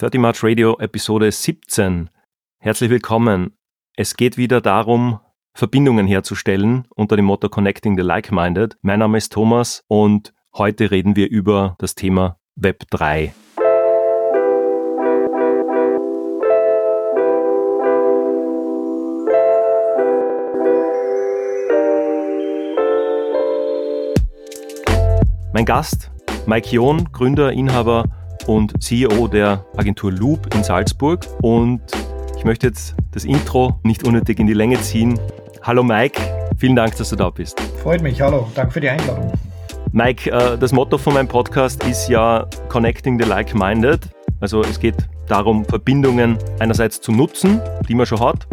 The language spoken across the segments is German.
30 March Radio Episode 17. Herzlich willkommen. Es geht wieder darum, Verbindungen herzustellen unter dem Motto Connecting the Like-Minded. Mein Name ist Thomas und heute reden wir über das Thema Web 3. Mein Gast, Mike John, Gründer, Inhaber und CEO der Agentur Loop in Salzburg. Und ich möchte jetzt das Intro nicht unnötig in die Länge ziehen. Hallo Mike, vielen Dank, dass du da bist. Freut mich, hallo, danke für die Einladung. Mike, äh, das Motto von meinem Podcast ist ja Connecting the Like-Minded. Also es geht darum, Verbindungen einerseits zu nutzen, die man schon hat,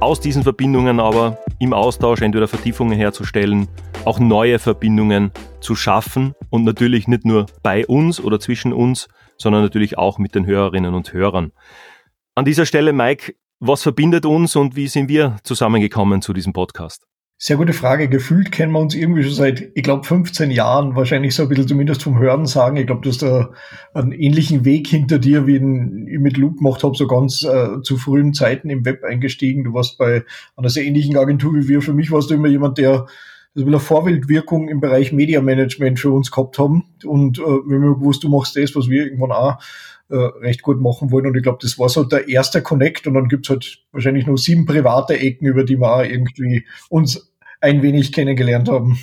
aus diesen Verbindungen aber im Austausch entweder Vertiefungen herzustellen, auch neue Verbindungen zu schaffen und natürlich nicht nur bei uns oder zwischen uns, sondern natürlich auch mit den Hörerinnen und Hörern. An dieser Stelle, Mike, was verbindet uns und wie sind wir zusammengekommen zu diesem Podcast? Sehr gute Frage. Gefühlt kennen wir uns irgendwie schon seit, ich glaube, 15 Jahren, wahrscheinlich so ein bisschen zumindest vom Hören sagen. Ich glaube, du hast da einen ähnlichen Weg hinter dir, wie ich mit Loop gemacht habe, so ganz äh, zu frühen Zeiten im Web eingestiegen. Du warst bei einer sehr ähnlichen Agentur wie wir. Für mich warst du immer jemand, der also eine Vorbildwirkung im Bereich Media Management für uns gehabt haben. Und äh, wir haben gewusst, du machst das, was wir irgendwann auch äh, recht gut machen wollen. Und ich glaube, das war so der erste Connect. Und dann gibt's halt wahrscheinlich noch sieben private Ecken, über die wir auch irgendwie uns ein wenig kennengelernt haben.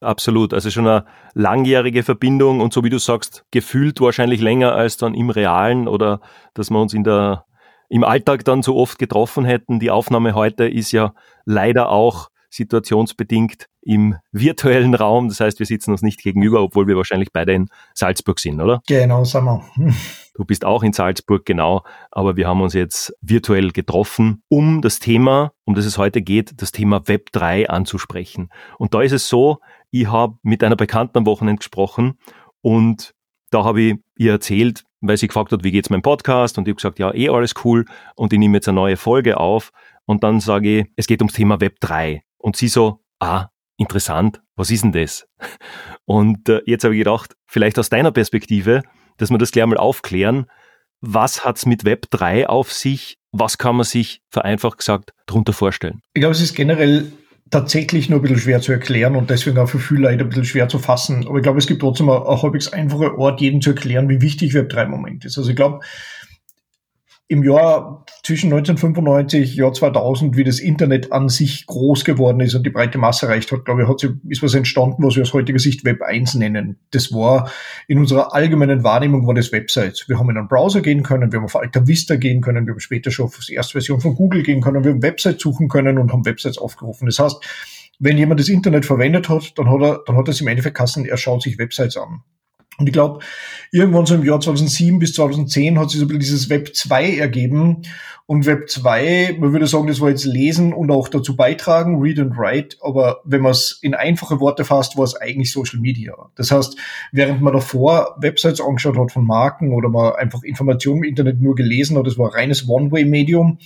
Absolut. Also schon eine langjährige Verbindung und so wie du sagst, gefühlt wahrscheinlich länger als dann im Realen oder dass wir uns in der, im Alltag dann so oft getroffen hätten. Die Aufnahme heute ist ja leider auch situationsbedingt im virtuellen Raum. Das heißt, wir sitzen uns nicht gegenüber, obwohl wir wahrscheinlich beide in Salzburg sind, oder? Genau, sind wir. Du bist auch in Salzburg, genau. Aber wir haben uns jetzt virtuell getroffen, um das Thema, um das es heute geht, das Thema Web 3 anzusprechen. Und da ist es so, ich habe mit einer Bekannten am Wochenende gesprochen und da habe ich ihr erzählt, weil sie gefragt hat, wie geht's meinem Podcast? Und ich habe gesagt, ja, eh alles cool. Und ich nehme jetzt eine neue Folge auf. Und dann sage ich, es geht ums Thema Web 3. Und sie so, ah, interessant, was ist denn das? Und äh, jetzt habe ich gedacht, vielleicht aus deiner Perspektive, dass wir das gleich mal aufklären. Was hat's mit Web 3 auf sich? Was kann man sich vereinfacht gesagt darunter vorstellen? Ich glaube, es ist generell tatsächlich nur ein bisschen schwer zu erklären und deswegen auch für viele Leute ein bisschen schwer zu fassen. Aber ich glaube, es gibt trotzdem ein halbwegs einfacher Ort, jedem zu erklären, wie wichtig Web 3 im Moment ist. Also ich glaube, im Jahr zwischen 1995 Jahr 2000, wie das Internet an sich groß geworden ist und die breite Masse erreicht hat, glaube ich, hat sie, ist was entstanden, was wir aus heutiger Sicht Web 1 nennen. Das war in unserer allgemeinen Wahrnehmung war das Websites. Wir haben in einen Browser gehen können, wir haben auf Alta Vista gehen können, wir haben später schon auf die erste Version von Google gehen können, wir haben Websites suchen können und haben Websites aufgerufen. Das heißt, wenn jemand das Internet verwendet hat, dann hat er, dann hat er es im Endeffekt kassen, er schaut sich Websites an. Und ich glaube, irgendwann so im Jahr 2007 bis 2010 hat sich so ein bisschen dieses Web 2 ergeben. Und Web 2, man würde sagen, das war jetzt Lesen und auch dazu beitragen, Read and Write. Aber wenn man es in einfache Worte fasst, war es eigentlich Social Media. Das heißt, während man davor Websites angeschaut hat von Marken oder man einfach Informationen im Internet nur gelesen hat, das war ein reines One-Way-Medium,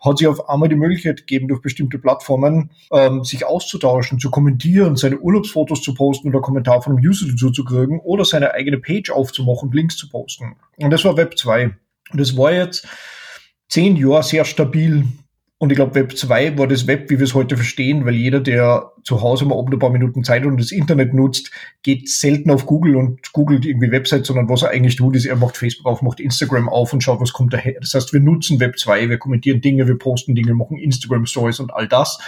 hat sich auf einmal die Möglichkeit gegeben, durch bestimmte Plattformen ähm, sich auszutauschen, zu kommentieren, seine Urlaubsfotos zu posten oder Kommentar von einem User dazu zu kriegen oder seine eigene Page aufzumachen und Links zu posten. Und das war Web 2. Und das war jetzt zehn Jahre sehr stabil und ich glaube, Web 2 war das Web, wie wir es heute verstehen, weil jeder, der zu Hause mal oben ein paar Minuten Zeit und das Internet nutzt, geht selten auf Google und googelt irgendwie Websites, sondern was er eigentlich tut, ist, er macht Facebook auf, macht Instagram auf und schaut, was kommt daher. Das heißt, wir nutzen Web 2, wir kommentieren Dinge, wir posten Dinge, machen Instagram Stories und all das.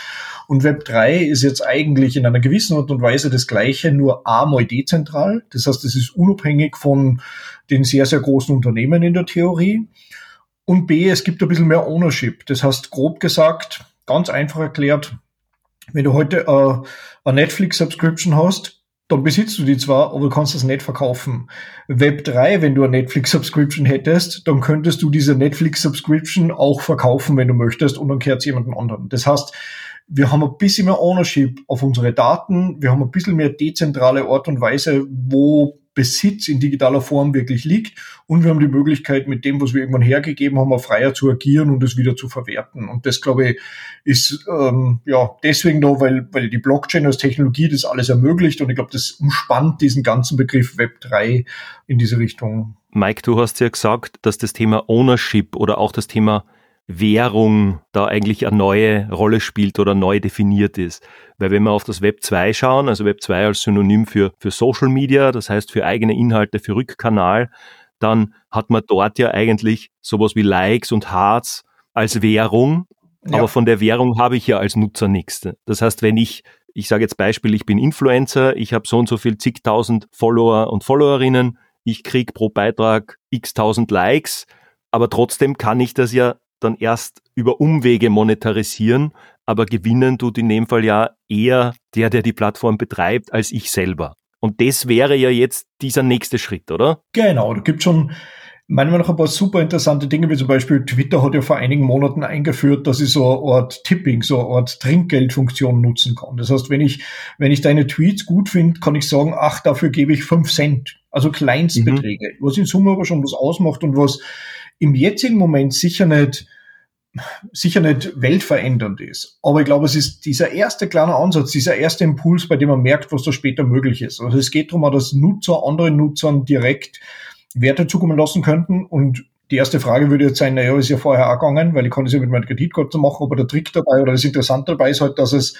Und Web 3 ist jetzt eigentlich in einer gewissen Art und Weise das Gleiche, nur A mal dezentral. Das heißt, es ist unabhängig von den sehr, sehr großen Unternehmen in der Theorie. Und B, es gibt ein bisschen mehr Ownership. Das heißt, grob gesagt, ganz einfach erklärt, wenn du heute äh, eine Netflix-Subscription hast, dann besitzt du die zwar, aber du kannst das nicht verkaufen. Web 3, wenn du eine Netflix-Subscription hättest, dann könntest du diese Netflix-Subscription auch verkaufen, wenn du möchtest, und dann kehrt es jemanden anderen. Das heißt, wir haben ein bisschen mehr Ownership auf unsere Daten, wir haben ein bisschen mehr dezentrale Art und Weise, wo Besitz in digitaler Form wirklich liegt. Und wir haben die Möglichkeit, mit dem, was wir irgendwann hergegeben haben, auch freier zu agieren und es wieder zu verwerten. Und das, glaube ich, ist ähm, ja deswegen da, weil, weil die Blockchain als Technologie das alles ermöglicht. Und ich glaube, das umspannt diesen ganzen Begriff Web 3 in diese Richtung Mike, du hast ja gesagt, dass das Thema Ownership oder auch das Thema Währung da eigentlich eine neue Rolle spielt oder neu definiert ist. Weil wenn wir auf das Web 2 schauen, also Web 2 als Synonym für, für Social Media, das heißt für eigene Inhalte, für Rückkanal, dann hat man dort ja eigentlich sowas wie Likes und Hearts als Währung. Ja. Aber von der Währung habe ich ja als Nutzer nichts. Das heißt, wenn ich, ich sage jetzt Beispiel, ich bin Influencer, ich habe so und so viel zigtausend Follower und Followerinnen, ich krieg pro Beitrag x tausend Likes, aber trotzdem kann ich das ja dann erst über Umwege monetarisieren, aber gewinnen tut in dem Fall ja eher der, der die Plattform betreibt, als ich selber. Und das wäre ja jetzt dieser nächste Schritt, oder? Genau, da gibt schon manchmal noch ein paar super interessante Dinge, wie zum Beispiel Twitter hat ja vor einigen Monaten eingeführt, dass ich so eine Art Tipping, so eine Art Trinkgeldfunktion nutzen kann. Das heißt, wenn ich, wenn ich deine Tweets gut finde, kann ich sagen, ach, dafür gebe ich fünf Cent. Also Kleinstbeträge, mhm. was in Summe aber schon was ausmacht und was im jetzigen Moment sicher nicht sicher nicht weltverändernd ist. Aber ich glaube, es ist dieser erste kleine Ansatz, dieser erste Impuls, bei dem man merkt, was da später möglich ist. Also es geht darum, dass Nutzer anderen Nutzern direkt Werte zukommen lassen könnten. Und die erste Frage würde jetzt sein, naja, ist ja vorher auch gegangen, weil ich kann das ja mit meiner Kreditkarte machen, aber der Trick dabei oder das Interessante dabei ist halt, dass es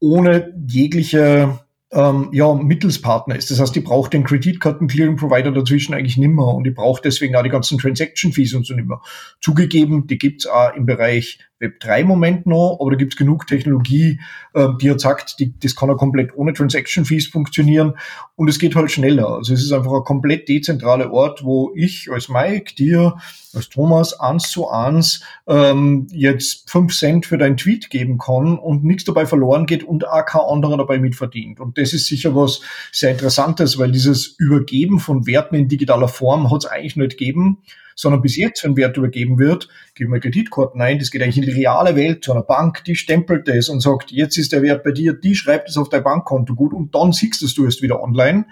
ohne jegliche ähm, ja, Mittelspartner ist. Das heißt, die braucht den Kreditkarten-Clearing-Provider dazwischen eigentlich nimmer und die braucht deswegen auch die ganzen Transaction-Fees und so nimmer. Zugegeben, die gibt's auch im Bereich Web 3 Moment noch, aber da gibt's genug Technologie, äh, die hat sagt, die, das kann ja komplett ohne Transaction Fees funktionieren und es geht halt schneller. Also es ist einfach ein komplett dezentraler Ort, wo ich als Mike dir, als Thomas eins zu eins ähm, jetzt fünf Cent für deinen Tweet geben kann und nichts dabei verloren geht und auch kein anderer dabei mitverdient. Und das ist sicher was sehr Interessantes, weil dieses Übergeben von Werten in digitaler Form hat es eigentlich nicht gegeben sondern bis jetzt, wenn Wert übergeben wird, geben wir Kreditkarten ein, das geht eigentlich in die reale Welt zu einer Bank, die stempelt das und sagt, jetzt ist der Wert bei dir, die schreibt es auf dein Bankkonto gut und dann siehst du es erst wieder online.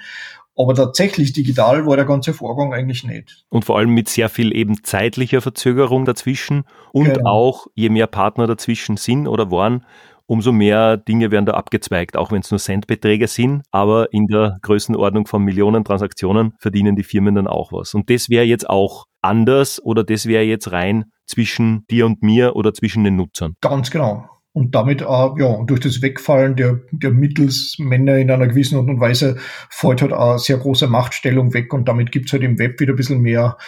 Aber tatsächlich digital war der ganze Vorgang eigentlich nicht. Und vor allem mit sehr viel eben zeitlicher Verzögerung dazwischen und genau. auch je mehr Partner dazwischen sind oder waren, umso mehr Dinge werden da abgezweigt, auch wenn es nur Centbeträge sind, aber in der Größenordnung von Millionen Transaktionen verdienen die Firmen dann auch was. Und das wäre jetzt auch anders oder das wäre jetzt rein zwischen dir und mir oder zwischen den Nutzern. Ganz genau. Und damit, äh, ja, durch das Wegfallen der, der Mittelsmänner in einer gewissen Art und Weise fällt halt eine sehr große Machtstellung weg und damit gibt's halt im Web wieder ein bisschen mehr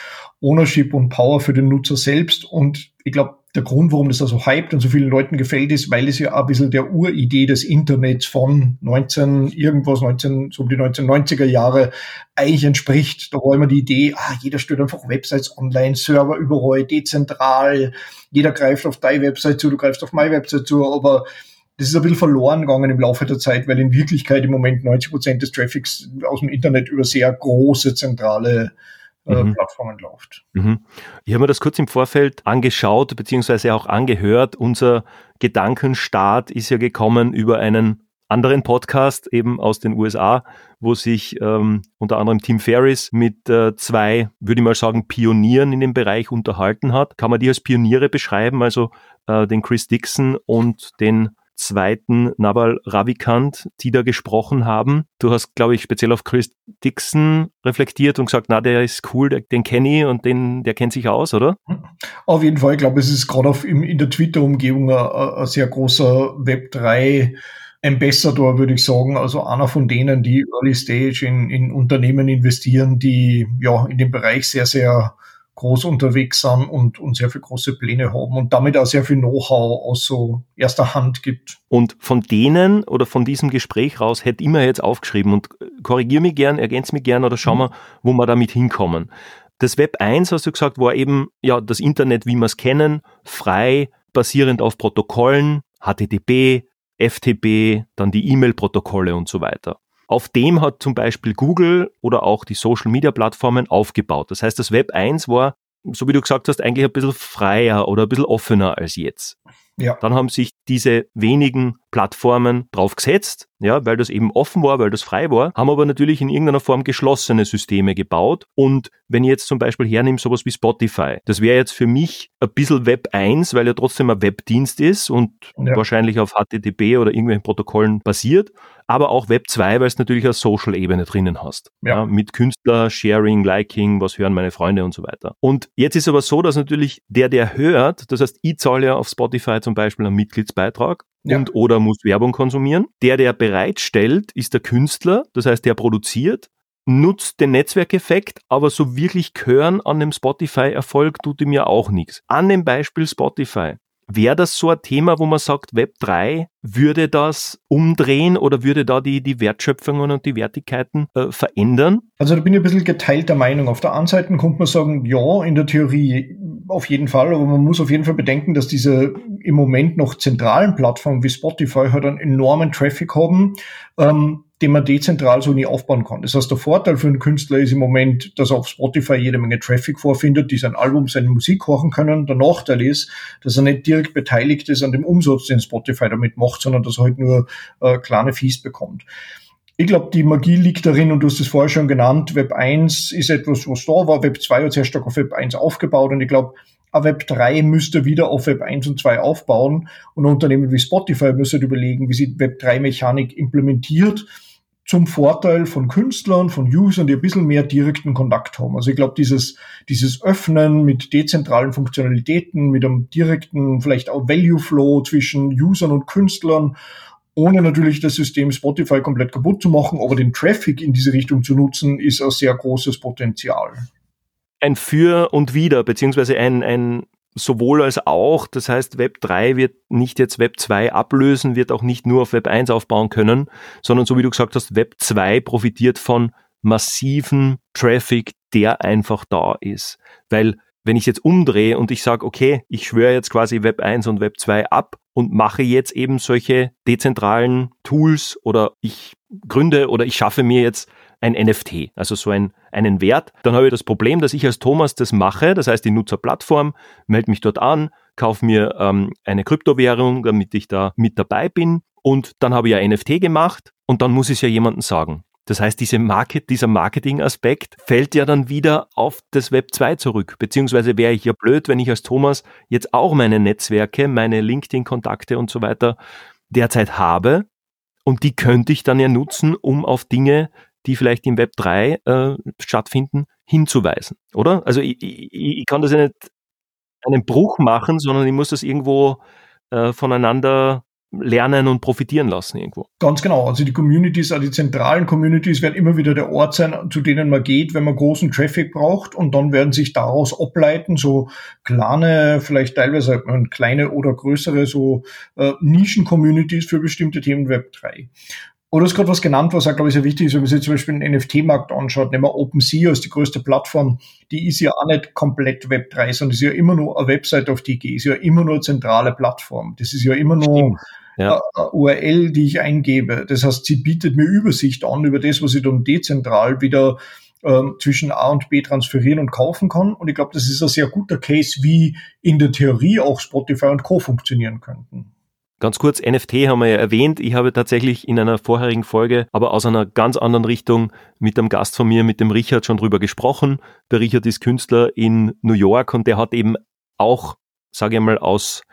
Ownership und Power für den Nutzer selbst. Und ich glaube, der Grund, warum das da so hyped und so vielen Leuten gefällt, ist, weil es ja ein bisschen der Uridee des Internets von 19, irgendwas, 19, so um die 1990er Jahre eigentlich entspricht. Da war immer die Idee, ah, jeder stellt einfach Websites online, Server überall, dezentral, jeder greift auf deine Website zu, du greifst auf meine Website zu, aber das ist ein bisschen verloren gegangen im Laufe der Zeit, weil in Wirklichkeit im Moment 90 Prozent des Traffics aus dem Internet über sehr große zentrale äh, mhm. Plattformen läuft. Mhm. Ich habe mir das kurz im Vorfeld angeschaut, beziehungsweise auch angehört. Unser Gedankenstart ist ja gekommen über einen anderen Podcast eben aus den USA, wo sich ähm, unter anderem Tim Ferriss mit äh, zwei, würde ich mal sagen, Pionieren in dem Bereich unterhalten hat. Kann man die als Pioniere beschreiben, also äh, den Chris Dixon und den zweiten Naval Ravikant, die da gesprochen haben. Du hast, glaube ich, speziell auf Chris Dixon reflektiert und gesagt, na, der ist cool, den kenne ich und den, der kennt sich aus, oder? Auf jeden Fall, ich glaube, es ist gerade in der Twitter-Umgebung ein, sehr großer Web3 Ambassador, würde ich sagen, also einer von denen, die Early Stage in, in Unternehmen investieren, die ja in dem Bereich sehr, sehr groß unterwegs sind und, und sehr viel große Pläne haben und damit auch sehr viel Know-how aus so erster Hand gibt. Und von denen oder von diesem Gespräch raus hätte ich mir jetzt aufgeschrieben und korrigiere mich gern, ergänze mich gern oder schau mhm. mal, wo wir damit hinkommen. Das Web 1, hast du gesagt, war eben ja das Internet, wie wir es kennen, frei, basierend auf Protokollen, HTTP, FTP, dann die E-Mail-Protokolle und so weiter. Auf dem hat zum Beispiel Google oder auch die Social-Media-Plattformen aufgebaut. Das heißt, das Web 1 war, so wie du gesagt hast, eigentlich ein bisschen freier oder ein bisschen offener als jetzt. Ja. Dann haben sich diese wenigen Plattformen drauf gesetzt, ja, weil das eben offen war, weil das frei war, haben aber natürlich in irgendeiner Form geschlossene Systeme gebaut. Und wenn ich jetzt zum Beispiel hernehme sowas wie Spotify, das wäre jetzt für mich ein bisschen Web 1, weil er trotzdem ein Webdienst ist und ja. wahrscheinlich auf HTTP oder irgendwelchen Protokollen basiert aber auch Web 2, weil es natürlich eine Social-Ebene drinnen hast. Ja. ja. mit Künstler, Sharing, Liking, was hören meine Freunde und so weiter. Und jetzt ist aber so, dass natürlich der, der hört, das heißt, ich zahle ja auf Spotify zum Beispiel einen Mitgliedsbeitrag ja. und oder muss Werbung konsumieren. Der, der bereitstellt, ist der Künstler, das heißt, der produziert nutzt den Netzwerkeffekt, aber so wirklich hören an dem Spotify-Erfolg tut ihm ja auch nichts. An dem Beispiel Spotify. Wäre das so ein Thema, wo man sagt, Web 3 würde das umdrehen oder würde da die, die Wertschöpfungen und die Wertigkeiten äh, verändern? Also da bin ich ein bisschen geteilter Meinung. Auf der einen Seite kommt man sagen, ja, in der Theorie auf jeden Fall, aber man muss auf jeden Fall bedenken, dass diese im Moment noch zentralen Plattformen wie Spotify halt einen enormen Traffic haben. Ähm, den man dezentral so nie aufbauen kann. Das heißt, der Vorteil für einen Künstler ist im Moment, dass er auf Spotify jede Menge Traffic vorfindet, die sein Album, seine Musik hören können. Der Nachteil ist, dass er nicht direkt beteiligt ist an dem Umsatz, den Spotify damit macht, sondern dass er halt nur äh, kleine Fees bekommt. Ich glaube, die Magie liegt darin, und du hast es vorher schon genannt, Web 1 ist etwas, was da war, Web 2 hat sehr stark auf Web 1 aufgebaut und ich glaube, Web 3 müsste wieder auf Web 1 und 2 aufbauen und Unternehmen wie Spotify müssen überlegen, wie sie Web 3 Mechanik implementiert zum Vorteil von Künstlern, von Usern, die ein bisschen mehr direkten Kontakt haben. Also ich glaube, dieses, dieses Öffnen mit dezentralen Funktionalitäten, mit einem direkten, vielleicht auch Value Flow zwischen Usern und Künstlern, ohne natürlich das System Spotify komplett kaputt zu machen, aber den Traffic in diese Richtung zu nutzen, ist ein sehr großes Potenzial ein Für und Wider, beziehungsweise ein, ein sowohl als auch. Das heißt, Web 3 wird nicht jetzt Web 2 ablösen, wird auch nicht nur auf Web 1 aufbauen können, sondern so wie du gesagt hast, Web 2 profitiert von massiven Traffic, der einfach da ist. Weil wenn ich jetzt umdrehe und ich sage, okay, ich schwöre jetzt quasi Web 1 und Web 2 ab und mache jetzt eben solche dezentralen Tools oder ich gründe oder ich schaffe mir jetzt ein NFT, also so ein, einen Wert. Dann habe ich das Problem, dass ich als Thomas das mache, das heißt, ich nutze eine Plattform, melde mich dort an, kaufe mir ähm, eine Kryptowährung, damit ich da mit dabei bin und dann habe ich ein NFT gemacht und dann muss ich es ja jemandem sagen. Das heißt, diese Market, dieser Marketing-Aspekt fällt ja dann wieder auf das Web 2 zurück. Beziehungsweise wäre ich ja blöd, wenn ich als Thomas jetzt auch meine Netzwerke, meine LinkedIn-Kontakte und so weiter derzeit habe. Und die könnte ich dann ja nutzen, um auf Dinge die vielleicht im Web 3 äh, stattfinden, hinzuweisen, oder? Also ich, ich, ich kann das ja nicht einen Bruch machen, sondern ich muss das irgendwo äh, voneinander lernen und profitieren lassen irgendwo. Ganz genau. Also die Communities, also die zentralen Communities werden immer wieder der Ort sein, zu denen man geht, wenn man großen Traffic braucht und dann werden sich daraus ableiten so kleine, vielleicht teilweise kleine oder größere so äh, Nischen-Communities für bestimmte Themen Web 3. Oder es gerade was genannt, was auch, glaube ich, sehr wichtig ist, wenn man sich zum Beispiel den NFT-Markt anschaut, nehmen wir OpenSea als die größte Plattform, die ist ja auch nicht komplett Web3, sondern ist ja immer nur eine Website, auf die ich gehe, ist ja immer nur eine zentrale Plattform. Das ist ja immer nur ja. eine URL, die ich eingebe. Das heißt, sie bietet mir Übersicht an über das, was ich dann dezentral wieder ähm, zwischen A und B transferieren und kaufen kann. Und ich glaube, das ist ein sehr guter Case, wie in der Theorie auch Spotify und Co. funktionieren könnten. Ganz kurz, NFT haben wir ja erwähnt. Ich habe tatsächlich in einer vorherigen Folge, aber aus einer ganz anderen Richtung mit einem Gast von mir, mit dem Richard, schon drüber gesprochen. Der Richard ist Künstler in New York und der hat eben auch, sage ich mal, aus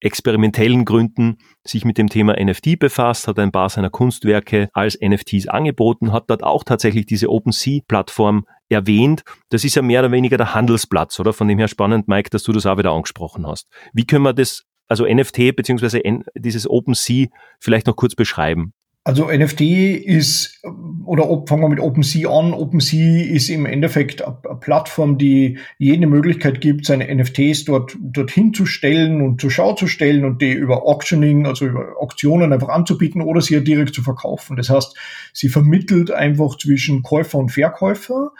experimentellen Gründen sich mit dem Thema NFT befasst, hat ein paar seiner Kunstwerke als NFTs angeboten, hat dort auch tatsächlich diese OpenSea-Plattform erwähnt. Das ist ja mehr oder weniger der Handelsplatz, oder? Von dem her spannend, Mike, dass du das auch wieder angesprochen hast. Wie können wir das also NFT beziehungsweise dieses OpenSea vielleicht noch kurz beschreiben? Also NFT ist, oder fangen wir mit OpenSea an. OpenSea ist im Endeffekt eine Plattform, die jede Möglichkeit gibt, seine NFTs dort, dorthin zu stellen und zur Schau zu stellen und die über Auctioning, also über Auktionen einfach anzubieten oder sie ja direkt zu verkaufen. Das heißt, sie vermittelt einfach zwischen Käufer und Verkäufer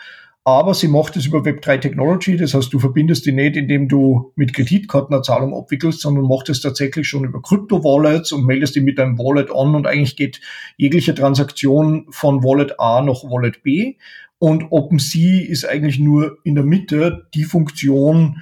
aber sie macht es über Web3 Technology. Das heißt, du verbindest die nicht, indem du mit Kreditkarten eine Zahlung abwickelst, sondern macht es tatsächlich schon über Krypto-Wallets und meldest die mit deinem Wallet an und eigentlich geht jegliche Transaktion von Wallet A nach Wallet B. Und OpenSea ist eigentlich nur in der Mitte die Funktion,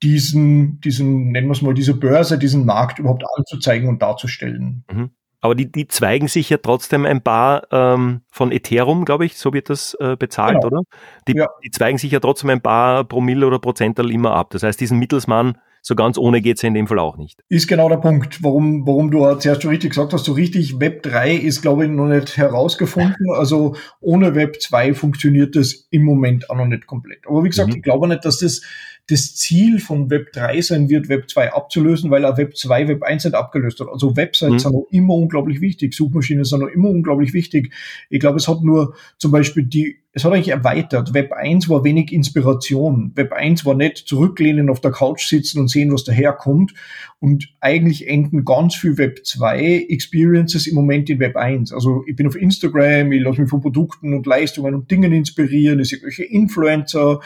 diesen, diesen, nennen wir es mal, diese Börse, diesen Markt überhaupt anzuzeigen und darzustellen. Mhm. Aber die, die zweigen sich ja trotzdem ein paar ähm, von Ethereum, glaube ich, so wird das äh, bezahlt, genau. oder? Die, ja. die zweigen sich ja trotzdem ein paar Promille oder Prozental immer ab. Das heißt, diesen Mittelsmann so ganz ohne geht's ja in dem Fall auch nicht. Ist genau der Punkt, warum, warum du zuerst schon richtig gesagt hast, so richtig Web 3 ist, glaube ich, noch nicht herausgefunden. Also ohne Web 2 funktioniert das im Moment auch noch nicht komplett. Aber wie gesagt, mhm. ich glaube nicht, dass das das Ziel von Web 3 sein wird, Web 2 abzulösen, weil er Web 2 Web 1 nicht abgelöst hat. Also Websites mhm. sind noch immer unglaublich wichtig, Suchmaschinen sind noch immer unglaublich wichtig. Ich glaube, es hat nur zum Beispiel die, es hat eigentlich erweitert. Web 1 war wenig Inspiration. Web 1 war nicht zurücklehnen, auf der Couch sitzen und sehen, was daherkommt. Und eigentlich enden ganz viel Web 2 Experiences im Moment in Web 1. Also ich bin auf Instagram, ich lasse mich von Produkten und Leistungen und Dingen inspirieren, ich sehe irgendwelche Influencer,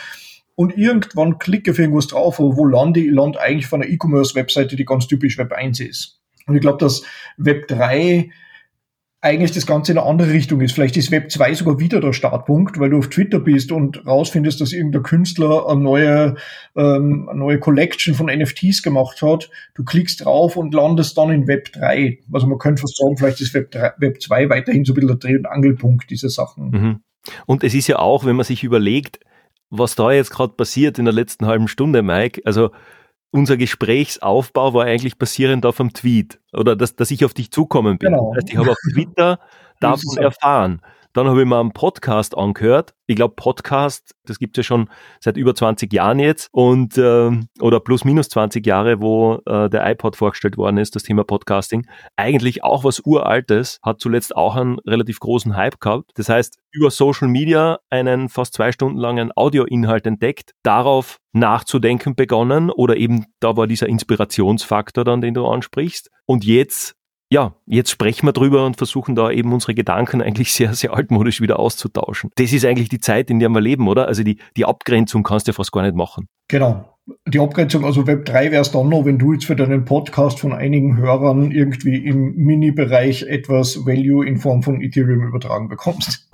und irgendwann klicke ich irgendwas drauf, wo, wo lande ich? lande eigentlich von einer E-Commerce-Webseite, die ganz typisch Web 1 ist. Und ich glaube, dass Web 3 eigentlich das Ganze in eine andere Richtung ist. Vielleicht ist Web 2 sogar wieder der Startpunkt, weil du auf Twitter bist und rausfindest, dass irgendein Künstler eine neue, ähm, eine neue Collection von NFTs gemacht hat. Du klickst drauf und landest dann in Web 3. Also man könnte fast sagen, vielleicht ist Web, 3, Web 2 weiterhin so ein bisschen der Dreh- und Angelpunkt dieser Sachen. Mhm. Und es ist ja auch, wenn man sich überlegt, was da jetzt gerade passiert in der letzten halben Stunde, Mike, also unser Gesprächsaufbau war eigentlich basierend auf einem Tweet oder dass, dass ich auf dich zukommen bin. Genau. Das heißt, ich habe auf Twitter davon erfahren. Dann habe ich mir einen Podcast angehört. Ich glaube, Podcast, das gibt es ja schon seit über 20 Jahren jetzt und äh, oder plus minus 20 Jahre, wo äh, der iPod vorgestellt worden ist, das Thema Podcasting. Eigentlich auch was Uraltes, hat zuletzt auch einen relativ großen Hype gehabt. Das heißt, über Social Media einen fast zwei Stunden langen Audioinhalt entdeckt, darauf nachzudenken begonnen oder eben da war dieser Inspirationsfaktor dann, den du ansprichst. Und jetzt ja, jetzt sprechen wir drüber und versuchen da eben unsere Gedanken eigentlich sehr, sehr altmodisch wieder auszutauschen. Das ist eigentlich die Zeit, in der wir leben, oder? Also die, die Abgrenzung kannst du ja fast gar nicht machen. Genau. Die Abgrenzung, also Web 3 wäre es dann noch, wenn du jetzt für deinen Podcast von einigen Hörern irgendwie im Mini-Bereich etwas Value in Form von Ethereum übertragen bekommst.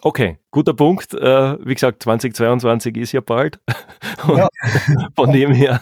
Okay, guter Punkt. Äh, wie gesagt, 2022 ist ja bald. Ja. Von dem her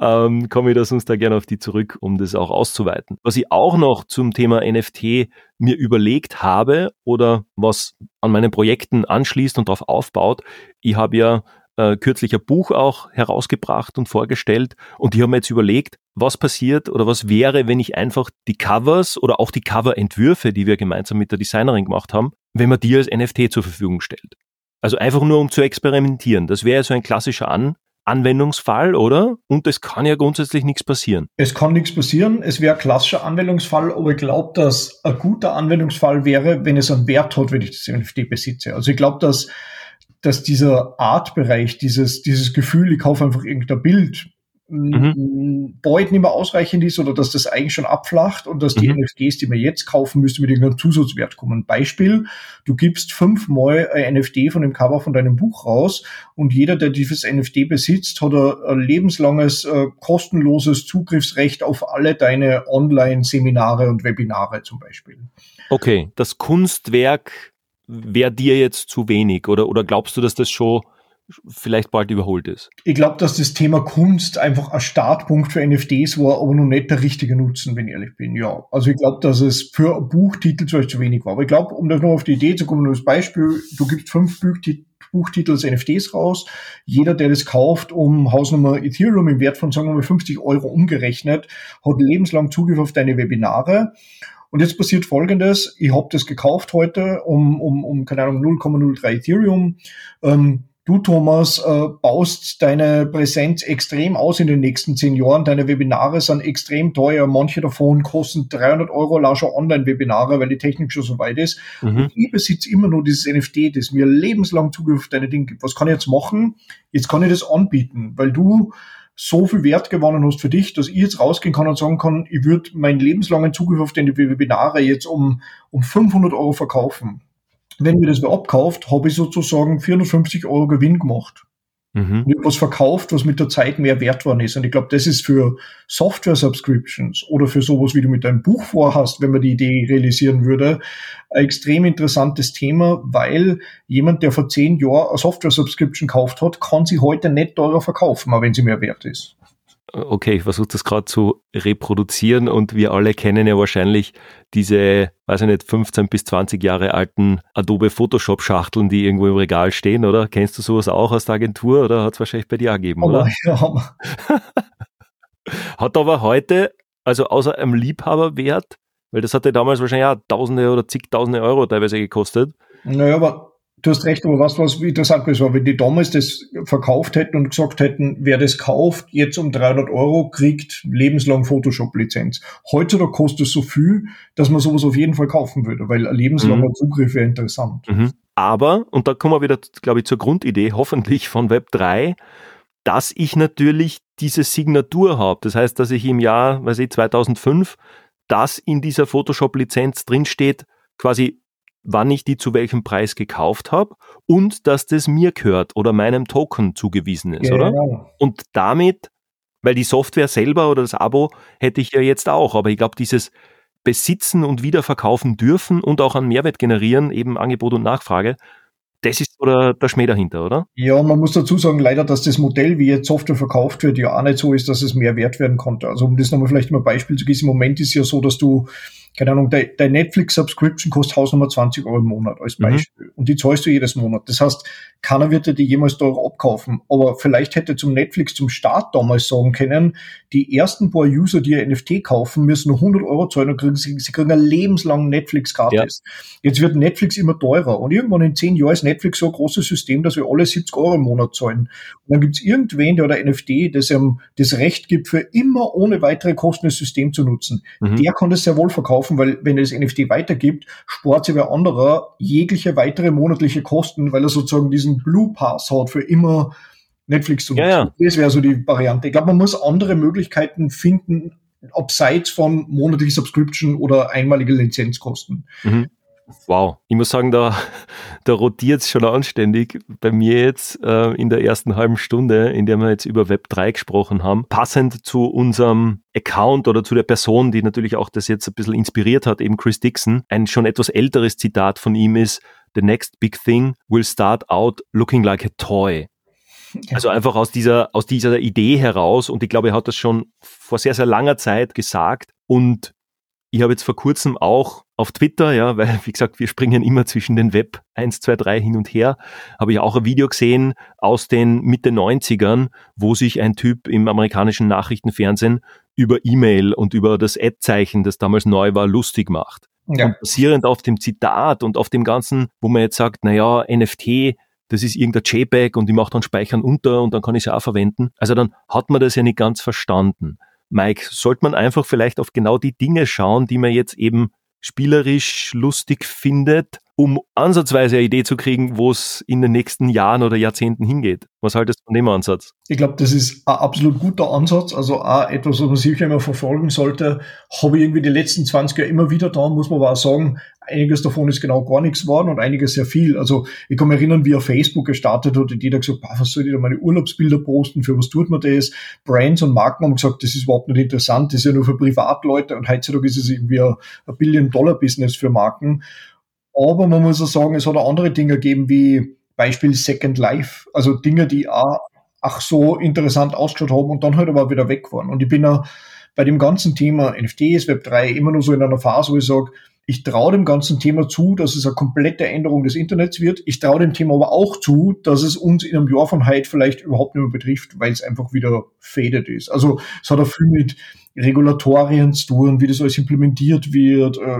ähm, komme ich das uns da gerne auf die zurück, um das auch auszuweiten. Was ich auch noch zum Thema NFT mir überlegt habe oder was an meinen Projekten anschließt und darauf aufbaut, ich habe ja äh, kürzlich ein Buch auch herausgebracht und vorgestellt und ich habe mir jetzt überlegt, was passiert oder was wäre, wenn ich einfach die Covers oder auch die Coverentwürfe, die wir gemeinsam mit der Designerin gemacht haben, wenn man die als NFT zur Verfügung stellt. Also einfach nur um zu experimentieren. Das wäre so ein klassischer An Anwendungsfall, oder? Und es kann ja grundsätzlich nichts passieren. Es kann nichts passieren. Es wäre ein klassischer Anwendungsfall, aber ich glaube, dass ein guter Anwendungsfall wäre, wenn es einen Wert hat, wenn ich das NFT besitze. Also ich glaube, dass dass dieser Artbereich, dieses, dieses Gefühl, ich kaufe einfach irgendein Bild, mhm. bald nicht mehr ausreichend ist oder dass das eigentlich schon abflacht und dass die mhm. NFTs, die man jetzt kaufen müsste, mit irgendeinem Zusatzwert kommen. Beispiel, du gibst fünfmal ein NFT von dem Cover von deinem Buch raus und jeder, der dieses NFT besitzt, hat ein, lebenslanges, äh, kostenloses Zugriffsrecht auf alle deine Online-Seminare und Webinare zum Beispiel. Okay, das Kunstwerk wäre dir jetzt zu wenig oder, oder glaubst du, dass das schon vielleicht bald überholt ist? Ich glaube, dass das Thema Kunst einfach ein Startpunkt für NFTs war, aber noch nicht der richtige Nutzen, wenn ich ehrlich bin. Ja, also ich glaube, dass es für Buchtitel zum zu wenig war. Aber ich glaube, um das noch auf die Idee zu kommen, nur das Beispiel, du gibst fünf Buchtitel Buchtitels NFTs raus. Jeder, der das kauft, um Hausnummer Ethereum im Wert von, sagen wir mal, 50 Euro umgerechnet, hat lebenslang Zugriff auf deine Webinare. Und jetzt passiert Folgendes. Ich habe das gekauft heute um, um, um keine Ahnung, 0,03 Ethereum. Ähm, Du, Thomas, äh, baust deine Präsenz extrem aus in den nächsten zehn Jahren. Deine Webinare sind extrem teuer. Manche davon kosten 300 Euro Lauscher Online-Webinare, weil die Technik schon so weit ist. Mhm. Und ich besitze immer nur dieses NFT, das mir lebenslang Zugriff auf deine Dinge gibt. Was kann ich jetzt machen? Jetzt kann ich das anbieten, weil du so viel Wert gewonnen hast für dich, dass ich jetzt rausgehen kann und sagen kann, ich würde meinen lebenslangen Zugriff auf deine Webinare jetzt um, um 500 Euro verkaufen wenn mir das wer abkauft, habe ich sozusagen 450 Euro Gewinn gemacht. Mhm. Ich habe was verkauft, was mit der Zeit mehr wert worden ist. Und ich glaube, das ist für Software-Subscriptions oder für sowas, wie du mit deinem Buch vorhast, wenn man die Idee realisieren würde, ein extrem interessantes Thema, weil jemand, der vor zehn Jahren eine Software-Subscription gekauft hat, kann sie heute nicht teurer verkaufen, auch wenn sie mehr wert ist. Okay, ich versuche das gerade zu reproduzieren und wir alle kennen ja wahrscheinlich diese, weiß ich nicht, 15 bis 20 Jahre alten Adobe Photoshop Schachteln, die irgendwo im Regal stehen, oder? Kennst du sowas auch aus der Agentur oder hat es wahrscheinlich bei dir gegeben, oder? Ja. hat aber heute, also außer einem Liebhaberwert, weil das hatte damals wahrscheinlich auch Tausende oder zigtausende Euro teilweise gekostet. Naja, aber Du hast recht, aber was, was interessant ist, war, wenn die damals das verkauft hätten und gesagt hätten, wer das kauft, jetzt um 300 Euro, kriegt lebenslang Photoshop-Lizenz. Heutzutage kostet es so viel, dass man sowas auf jeden Fall kaufen würde, weil ein lebenslanger mhm. Zugriff wäre interessant. Mhm. Aber, und da kommen wir wieder, glaube ich, zur Grundidee, hoffentlich von Web 3, dass ich natürlich diese Signatur habe. Das heißt, dass ich im Jahr, weiß ich, 2005, dass in dieser Photoshop-Lizenz drinsteht, quasi wann ich die zu welchem Preis gekauft habe und dass das mir gehört oder meinem Token zugewiesen ist, genau. oder? Und damit, weil die Software selber oder das Abo hätte ich ja jetzt auch, aber ich glaube, dieses Besitzen und Wiederverkaufen dürfen und auch an Mehrwert generieren, eben Angebot und Nachfrage, das ist oder der Schmäh dahinter, oder? Ja, man muss dazu sagen, leider, dass das Modell, wie jetzt Software verkauft wird, ja auch nicht so ist, dass es mehr wert werden konnte. Also um das nochmal vielleicht mal Beispiel zu geben, im Moment ist ja so, dass du keine Ahnung, dein, Netflix-Subscription kostet Hausnummer 20 Euro im Monat als mhm. Beispiel. Mhm. Und die zahlst du jedes Monat. Das heißt, keiner wird dir die jemals teurer abkaufen. Aber vielleicht hätte zum Netflix zum Start damals sagen können, die ersten paar User, die ein NFT kaufen, müssen nur 100 Euro zahlen und kriegen, sie, sie kriegen ein lebenslang Netflix gratis. Ja. Jetzt wird Netflix immer teurer. Und irgendwann in zehn Jahren ist Netflix so ein großes System, dass wir alle 70 Euro im Monat zahlen. Und dann gibt es irgendwen, der oder NFT, das ihm das Recht gibt, für immer ohne weitere Kosten das System zu nutzen. Mhm. Der kann das sehr wohl verkaufen kaufen, weil wenn er das NFT weitergibt, spart sich wer anderer jegliche weitere monatliche Kosten, weil er sozusagen diesen Blue Pass hat für immer Netflix zu nutzen. Ja, ja. Das wäre so die Variante. Ich glaube, man muss andere Möglichkeiten finden, abseits von monatliche Subscription oder einmalige Lizenzkosten. Mhm. Wow, ich muss sagen, da, da rotiert es schon anständig bei mir jetzt äh, in der ersten halben Stunde, in der wir jetzt über Web 3 gesprochen haben. Passend zu unserem Account oder zu der Person, die natürlich auch das jetzt ein bisschen inspiriert hat, eben Chris Dixon. Ein schon etwas älteres Zitat von ihm ist, The next big thing will start out looking like a toy. Also einfach aus dieser, aus dieser Idee heraus und ich glaube, er hat das schon vor sehr, sehr langer Zeit gesagt und ich habe jetzt vor kurzem auch auf Twitter, ja, weil, wie gesagt, wir springen immer zwischen den Web 1, 2, 3 hin und her, habe ich auch ein Video gesehen aus den Mitte 90ern, wo sich ein Typ im amerikanischen Nachrichtenfernsehen über E-Mail und über das Ad-Zeichen, das damals neu war, lustig macht. Ja. Und basierend auf dem Zitat und auf dem Ganzen, wo man jetzt sagt, naja, NFT, das ist irgendein JPEG und ich mache dann Speichern unter und dann kann ich es auch verwenden. Also dann hat man das ja nicht ganz verstanden. Mike, sollte man einfach vielleicht auf genau die Dinge schauen, die man jetzt eben spielerisch lustig findet, um ansatzweise eine Idee zu kriegen, wo es in den nächsten Jahren oder Jahrzehnten hingeht. Was haltest du von dem Ansatz? Ich glaube, das ist ein absolut guter Ansatz. Also auch etwas, was man sicher immer verfolgen sollte. Habe ich irgendwie die letzten 20 Jahre immer wieder da, muss man aber auch sagen, einiges davon ist genau gar nichts geworden und einiges sehr viel. Also ich kann mich erinnern, wie auf Facebook gestartet hat und jeder gesagt, was soll ich da meine Urlaubsbilder posten, für was tut man das? Brands und Marken haben gesagt, das ist überhaupt nicht interessant, das ist ja nur für Privatleute und heutzutage ist es irgendwie ein, Billion-Dollar-Business für Marken. Aber man muss auch sagen, es hat auch andere Dinge gegeben, wie Beispiel Second Life. Also Dinge, die auch, ach so interessant ausgeschaut haben und dann halt aber wieder weg waren. Und ich bin auch bei dem ganzen Thema NFTs, Web 3 immer nur so in einer Phase, wo ich sage, ich traue dem ganzen Thema zu, dass es eine komplette Änderung des Internets wird. Ich traue dem Thema aber auch zu, dass es uns in einem Jahr von heute vielleicht überhaupt nicht mehr betrifft, weil es einfach wieder faded ist. Also es hat auch viel mit Regulatorien zu tun, wie das alles implementiert wird, äh,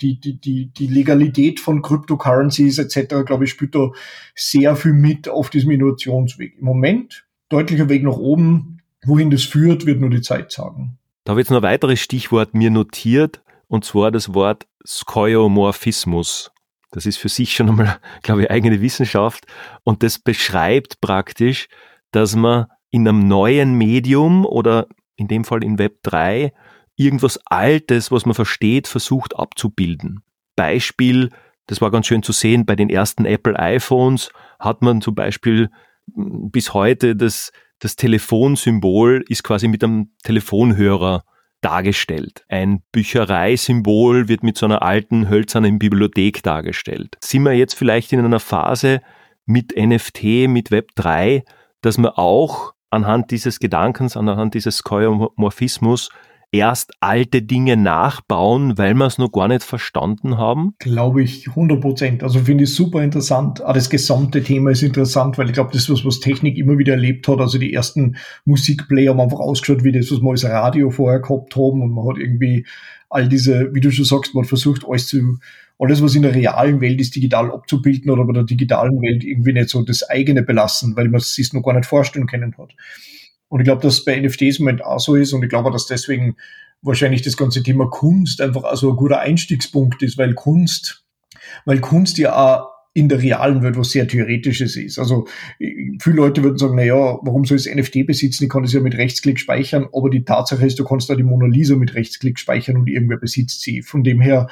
die, die, die, die Legalität von Cryptocurrencies etc., glaube ich, spielt da sehr viel mit auf diesem Innovationsweg. Im Moment deutlicher Weg nach oben. Wohin das führt, wird nur die Zeit sagen. Da habe ich jetzt noch ein weiteres Stichwort mir notiert, und zwar das Wort Skeuomorphismus. Das ist für sich schon einmal, glaube ich, eigene Wissenschaft und das beschreibt praktisch, dass man in einem neuen Medium oder in dem Fall in Web 3 irgendwas Altes, was man versteht, versucht abzubilden. Beispiel, das war ganz schön zu sehen, bei den ersten Apple iPhones hat man zum Beispiel hm, bis heute das, das Telefonsymbol ist quasi mit einem Telefonhörer dargestellt. Ein Büchereisymbol wird mit so einer alten hölzernen Bibliothek dargestellt. Sind wir jetzt vielleicht in einer Phase mit NFT, mit Web 3, dass man auch anhand dieses Gedankens, anhand dieses Skeuomorphismus erst alte Dinge nachbauen, weil wir es noch gar nicht verstanden haben? Glaube ich, 100 Prozent. Also finde ich super interessant. Auch das gesamte Thema ist interessant, weil ich glaube, das was, was Technik immer wieder erlebt hat. Also die ersten Musikplayer haben einfach ausgeschaut wie das, was wir als Radio vorher gehabt haben und man hat irgendwie all diese, wie du schon sagst, man versucht, alles zu, alles, was in der realen Welt ist, digital abzubilden oder bei der digitalen Welt irgendwie nicht so das eigene belassen, weil man es sich noch gar nicht vorstellen können hat. Und ich glaube, dass bei NFTs im Moment auch so ist und ich glaube, dass deswegen wahrscheinlich das ganze Thema Kunst einfach also ein guter Einstiegspunkt ist, weil Kunst, weil Kunst ja auch in der realen Welt was sehr Theoretisches ist. Also viele Leute würden sagen, na ja, warum soll ich das NFT besitzen? Ich kann das ja mit Rechtsklick speichern, aber die Tatsache ist, du kannst da die Mona Lisa mit Rechtsklick speichern und irgendwer besitzt sie. Von dem her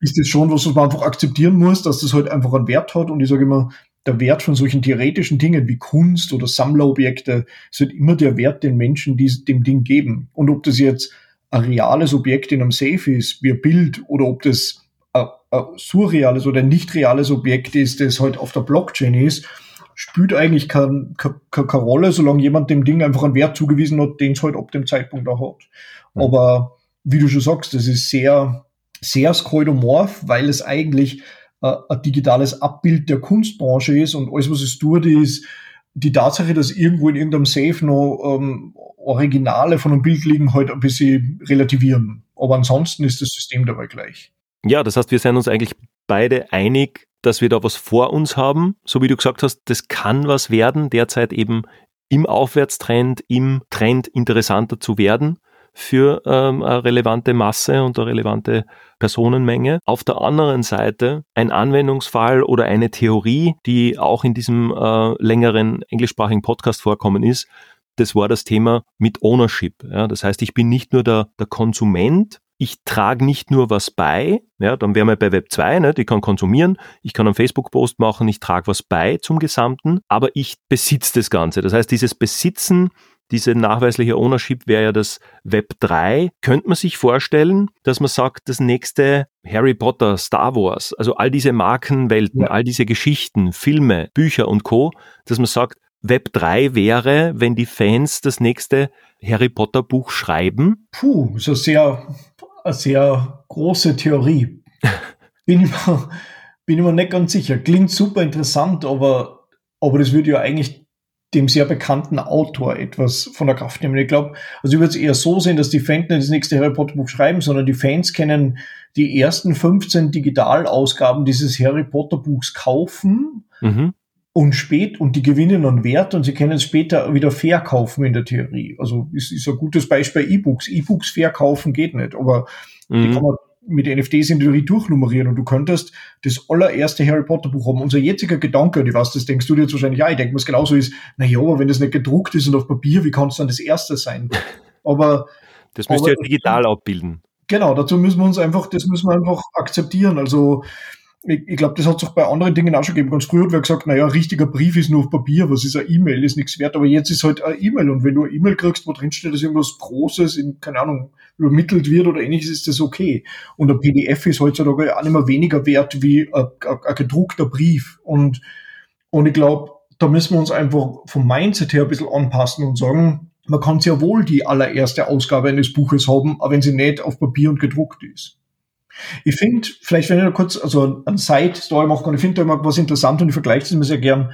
ist das schon was, was man einfach akzeptieren muss, dass das halt einfach einen Wert hat und ich sage immer, der Wert von solchen theoretischen Dingen wie Kunst oder Sammlerobjekte ist halt immer der Wert, den Menschen die, dem Ding geben. Und ob das jetzt ein reales Objekt in einem Safe ist, wie ein Bild, oder ob das ein, ein surreales oder nicht reales Objekt ist, das halt auf der Blockchain ist, spielt eigentlich keine, keine, keine Rolle, solange jemand dem Ding einfach einen Wert zugewiesen hat, den es halt ab dem Zeitpunkt auch hat. Mhm. Aber wie du schon sagst, das ist sehr, sehr skeudomorph, weil es eigentlich ein digitales Abbild der Kunstbranche ist und alles, was es tut, ist die Tatsache, dass irgendwo in irgendeinem Safe noch ähm, Originale von einem Bild liegen, halt ein bisschen relativieren. Aber ansonsten ist das System dabei gleich. Ja, das heißt, wir sind uns eigentlich beide einig, dass wir da was vor uns haben. So wie du gesagt hast, das kann was werden, derzeit eben im Aufwärtstrend, im Trend interessanter zu werden für ähm, eine relevante Masse und eine relevante Personenmenge. Auf der anderen Seite ein Anwendungsfall oder eine Theorie, die auch in diesem äh, längeren englischsprachigen Podcast vorkommen ist, das war das Thema mit Ownership. Ja, das heißt, ich bin nicht nur der, der Konsument, ich trage nicht nur was bei, ja, dann wären wir bei Web 2, ne, ich kann konsumieren, ich kann einen Facebook-Post machen, ich trage was bei zum Gesamten, aber ich besitze das Ganze. Das heißt, dieses Besitzen diese nachweisliche Ownership wäre ja das Web 3. Könnte man sich vorstellen, dass man sagt, das nächste Harry Potter, Star Wars, also all diese Markenwelten, ja. all diese Geschichten, Filme, Bücher und Co., dass man sagt, Web 3 wäre, wenn die Fans das nächste Harry Potter Buch schreiben? Puh, eine sehr, sehr große Theorie. bin, ich mir, bin ich mir nicht ganz sicher. Klingt super interessant, aber, aber das würde ja eigentlich dem sehr bekannten Autor etwas von der Kraft nehmen. Ich glaube, also ich würde es eher so sehen, dass die Fans nicht das nächste Harry Potter Buch schreiben, sondern die Fans können die ersten 15 Digitalausgaben dieses Harry Potter Buchs kaufen mhm. und spät und die gewinnen an Wert und sie können es später wieder verkaufen in der Theorie. Also ist, ist ein gutes Beispiel E-Books. E-Books verkaufen geht nicht, aber mhm. die kann man mit NFTs in Theorie durchnummerieren und du könntest das allererste Harry Potter Buch haben. Unser jetziger Gedanke, und ich weiß, das denkst du dir jetzt wahrscheinlich auch, ich denke mir es genauso ist, na ja, aber wenn das nicht gedruckt ist und auf Papier, wie kann es dann das erste sein? Aber. Das müsst ihr ja digital abbilden. Genau, dazu müssen wir uns einfach, das müssen wir einfach akzeptieren. Also, ich, ich glaube, das hat es auch bei anderen Dingen auch schon gegeben. Ganz früher hat wer gesagt, naja, richtiger Brief ist nur auf Papier, was ist ein E-Mail, ist nichts wert, aber jetzt ist halt ein E-Mail und wenn du eine E-Mail kriegst, wo drin steht, dass irgendwas Großes in, keine Ahnung, übermittelt wird oder ähnliches, ist das okay. Und ein PDF ist heutzutage auch nicht mehr weniger wert wie ein, gedruckter Brief. Und, und ich glaube, da müssen wir uns einfach vom Mindset her ein bisschen anpassen und sagen, man kann sehr wohl die allererste Ausgabe eines Buches haben, aber wenn sie nicht auf Papier und gedruckt ist. Ich finde, vielleicht wenn ich noch kurz, also ein Side-Story machen kann, ich finde da immer was interessant und ich vergleiche das immer sehr gern.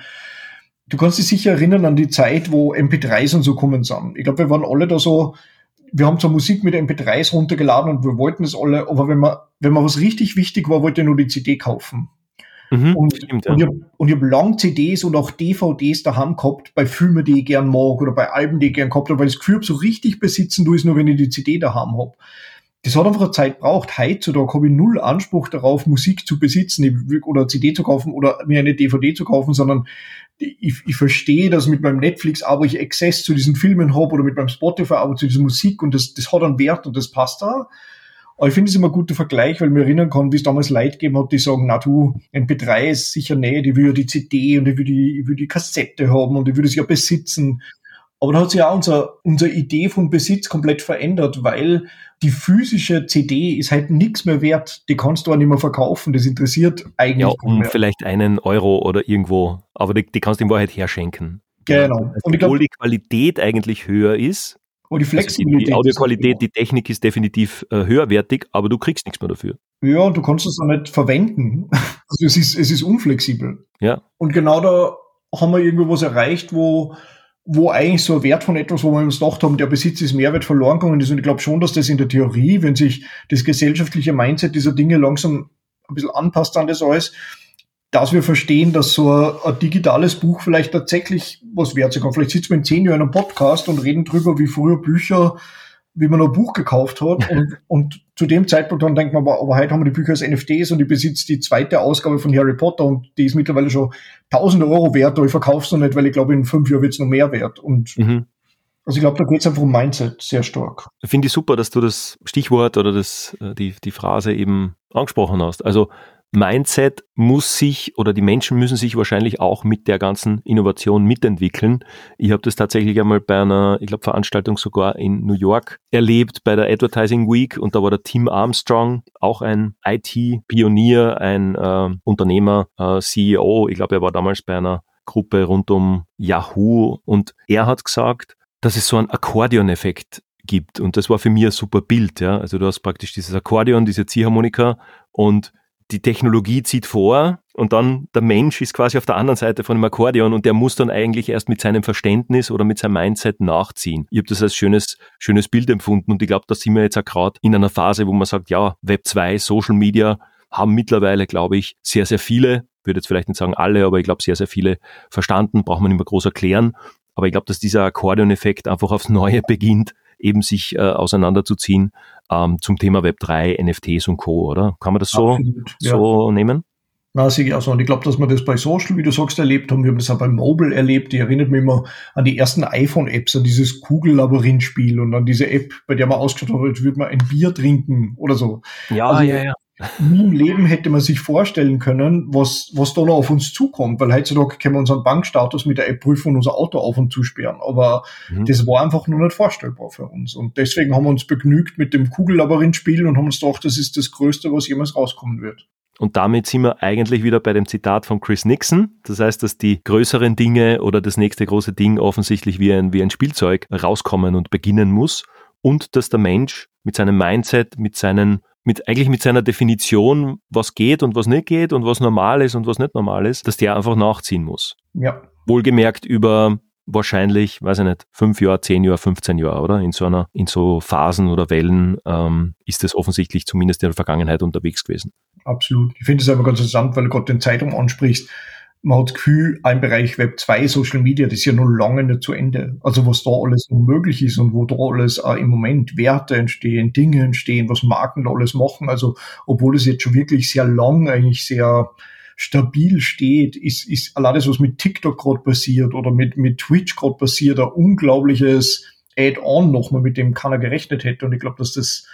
Du kannst dich sicher erinnern an die Zeit, wo MP3s und so kommen sind. Ich glaube, wir waren alle da so, wir haben zwar Musik mit MP3s runtergeladen und wir wollten es alle, aber wenn man, wenn man was richtig wichtig war, wollte ich nur die CD kaufen. Mhm, und, stimmt, ja. und, ich hab, ich habe lang CDs und auch DVDs daheim gehabt, bei Filmen, die ich gern mag oder bei Alben, die ich gern gehabt habe, weil das Gefühl so richtig besitzen du ist nur, wenn ich die CD daheim hab das hat einfach eine Zeit braucht. Heutzutage habe ich null Anspruch darauf, Musik zu besitzen oder CD zu kaufen oder mir eine DVD zu kaufen, sondern ich, ich verstehe, dass mit meinem Netflix aber ich Access zu diesen Filmen habe oder mit meinem Spotify aber zu dieser Musik und das, das hat einen Wert und das passt da. Aber ich finde es immer ein guter Vergleich, weil ich mir erinnern kann, wie es damals Leute gegeben hat, die sagen, na du, MP3 ist sicher nicht, ich will ja die CD und ich will die, ich will die Kassette haben und ich will das ja besitzen. Aber da hat sich auch unser, unsere Idee von Besitz komplett verändert, weil die physische CD ist halt nichts mehr wert. Die kannst du auch nicht mehr verkaufen. Das interessiert eigentlich. Ja, um vielleicht einen Euro oder irgendwo. Aber die, die kannst du in Wahrheit herschenken. Genau. Und Obwohl die Qualität eigentlich höher ist. Und die Flexibilität. Also die, die Audioqualität, die Technik ist definitiv äh, höherwertig, aber du kriegst nichts mehr dafür. Ja, du kannst es auch nicht verwenden. Also es ist, es ist unflexibel. Ja. Und genau da haben wir irgendwo was erreicht, wo, wo eigentlich so ein Wert von etwas, wo wir uns gedacht haben, der Besitz ist Mehrwert verloren gegangen ist. Und ich glaube schon, dass das in der Theorie, wenn sich das gesellschaftliche Mindset dieser Dinge langsam ein bisschen anpasst an das alles, dass wir verstehen, dass so ein, digitales Buch vielleicht tatsächlich was wert sein kann. Vielleicht sitzen wir in zehn Jahren im Podcast und reden drüber, wie früher Bücher, wie man ein Buch gekauft hat. Und, und zu dem Zeitpunkt dann denkt man, aber, aber heute haben wir die Bücher als NFTs und ich besitze die zweite Ausgabe von Harry Potter und die ist mittlerweile schon tausende Euro wert, aber ich verkaufe es noch nicht, weil ich glaube, in fünf Jahren wird es noch mehr wert. Und mhm. Also ich glaube, da geht es einfach um Mindset sehr stark. Finde ich super, dass du das Stichwort oder das, äh, die, die Phrase eben angesprochen hast. Also Mindset muss sich oder die Menschen müssen sich wahrscheinlich auch mit der ganzen Innovation mitentwickeln. Ich habe das tatsächlich einmal bei einer, ich glaube, Veranstaltung sogar in New York erlebt, bei der Advertising Week und da war der Tim Armstrong, auch ein IT-Pionier, ein äh, Unternehmer, äh, CEO. Ich glaube, er war damals bei einer Gruppe rund um Yahoo und er hat gesagt, dass es so einen Akkordeoneffekt gibt und das war für mich ein super Bild. Ja? Also du hast praktisch dieses Akkordeon, diese Ziehharmonika und die Technologie zieht vor und dann der Mensch ist quasi auf der anderen Seite von dem Akkordeon und der muss dann eigentlich erst mit seinem Verständnis oder mit seinem Mindset nachziehen. Ich habe das als schönes, schönes Bild empfunden und ich glaube, da sind wir jetzt auch gerade in einer Phase, wo man sagt, ja, Web 2, Social Media haben mittlerweile, glaube ich, sehr, sehr viele, würde jetzt vielleicht nicht sagen alle, aber ich glaube, sehr, sehr viele verstanden, braucht man nicht mehr groß erklären. Aber ich glaube, dass dieser Akkordeon-Effekt einfach aufs Neue beginnt, eben sich äh, auseinanderzuziehen ähm, zum Thema Web3, NFTs und Co., oder? Kann man das so, Absolut, ja. so nehmen? Na, sehe ich auch so. Und ich glaube, dass wir das bei Social, wie du sagst, erlebt haben. Wir haben das auch bei Mobile erlebt. Die erinnert mich immer an die ersten iPhone-Apps, an dieses Kugel-Labyrinth-Spiel und an diese App, bei der man ausgeschaut hat, als würde man ein Bier trinken oder so. Ja, also, ja, ja nie im Leben hätte man sich vorstellen können, was, was da noch auf uns zukommt, weil heutzutage können wir unseren Bankstatus mit der App prüfen und unser Auto auf und zusperren. Aber mhm. das war einfach nur nicht vorstellbar für uns. Und deswegen haben wir uns begnügt mit dem Kugellabyrinth-Spielen und haben uns gedacht, das ist das Größte, was jemals rauskommen wird. Und damit sind wir eigentlich wieder bei dem Zitat von Chris Nixon. Das heißt, dass die größeren Dinge oder das nächste große Ding offensichtlich wie ein, wie ein Spielzeug rauskommen und beginnen muss. Und dass der Mensch mit seinem Mindset, mit seinen mit eigentlich mit seiner Definition, was geht und was nicht geht und was normal ist und was nicht normal ist, dass der einfach nachziehen muss. Ja. Wohlgemerkt über wahrscheinlich, weiß ich nicht, fünf Jahre, zehn Jahre, 15 Jahre, oder? In so einer, in so Phasen oder Wellen ähm, ist es offensichtlich zumindest in der Vergangenheit unterwegs gewesen. Absolut. Ich finde es aber ganz interessant, weil du gerade den Zeitung ansprichst man hat das Gefühl, ein Bereich Web 2, Social Media, das ist ja noch lange nicht zu Ende. Also was da alles noch möglich ist und wo da alles äh, im Moment Werte entstehen, Dinge entstehen, was Marken da alles machen. Also obwohl es jetzt schon wirklich sehr lang eigentlich sehr stabil steht, ist, ist allein das, was mit TikTok gerade passiert oder mit, mit Twitch gerade passiert, ein unglaubliches Add-on nochmal, mit dem keiner gerechnet hätte. Und ich glaube, dass das,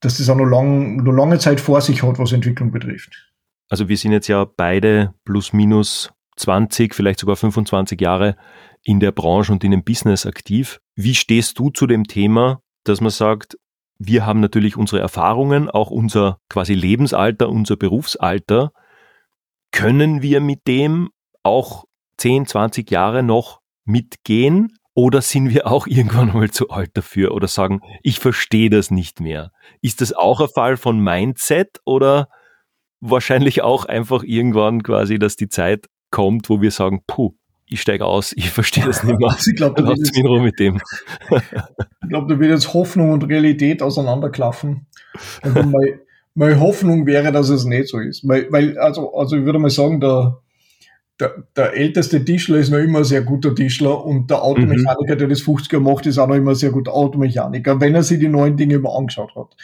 dass das auch noch, lang, noch lange Zeit vor sich hat, was Entwicklung betrifft. Also wir sind jetzt ja beide plus minus 20, vielleicht sogar 25 Jahre in der Branche und in dem Business aktiv. Wie stehst du zu dem Thema, dass man sagt, wir haben natürlich unsere Erfahrungen, auch unser quasi Lebensalter, unser Berufsalter. Können wir mit dem auch 10, 20 Jahre noch mitgehen? Oder sind wir auch irgendwann mal zu alt dafür oder sagen, ich verstehe das nicht mehr? Ist das auch ein Fall von Mindset oder wahrscheinlich auch einfach irgendwann quasi, dass die Zeit kommt, wo wir sagen, puh, ich steige aus, ich verstehe das nicht mehr. Ich glaube, da in Ruhe mit dem. ich glaube, da wird jetzt Hoffnung und Realität auseinanderklaffen. Also meine, meine, Hoffnung wäre, dass es nicht so ist. Weil, weil also, also ich würde mal sagen, der, der, der älteste Tischler ist noch immer ein sehr guter Tischler und der Automechaniker, mhm. der das 50er macht, ist auch noch immer ein sehr guter Automechaniker, wenn er sich die neuen Dinge immer angeschaut hat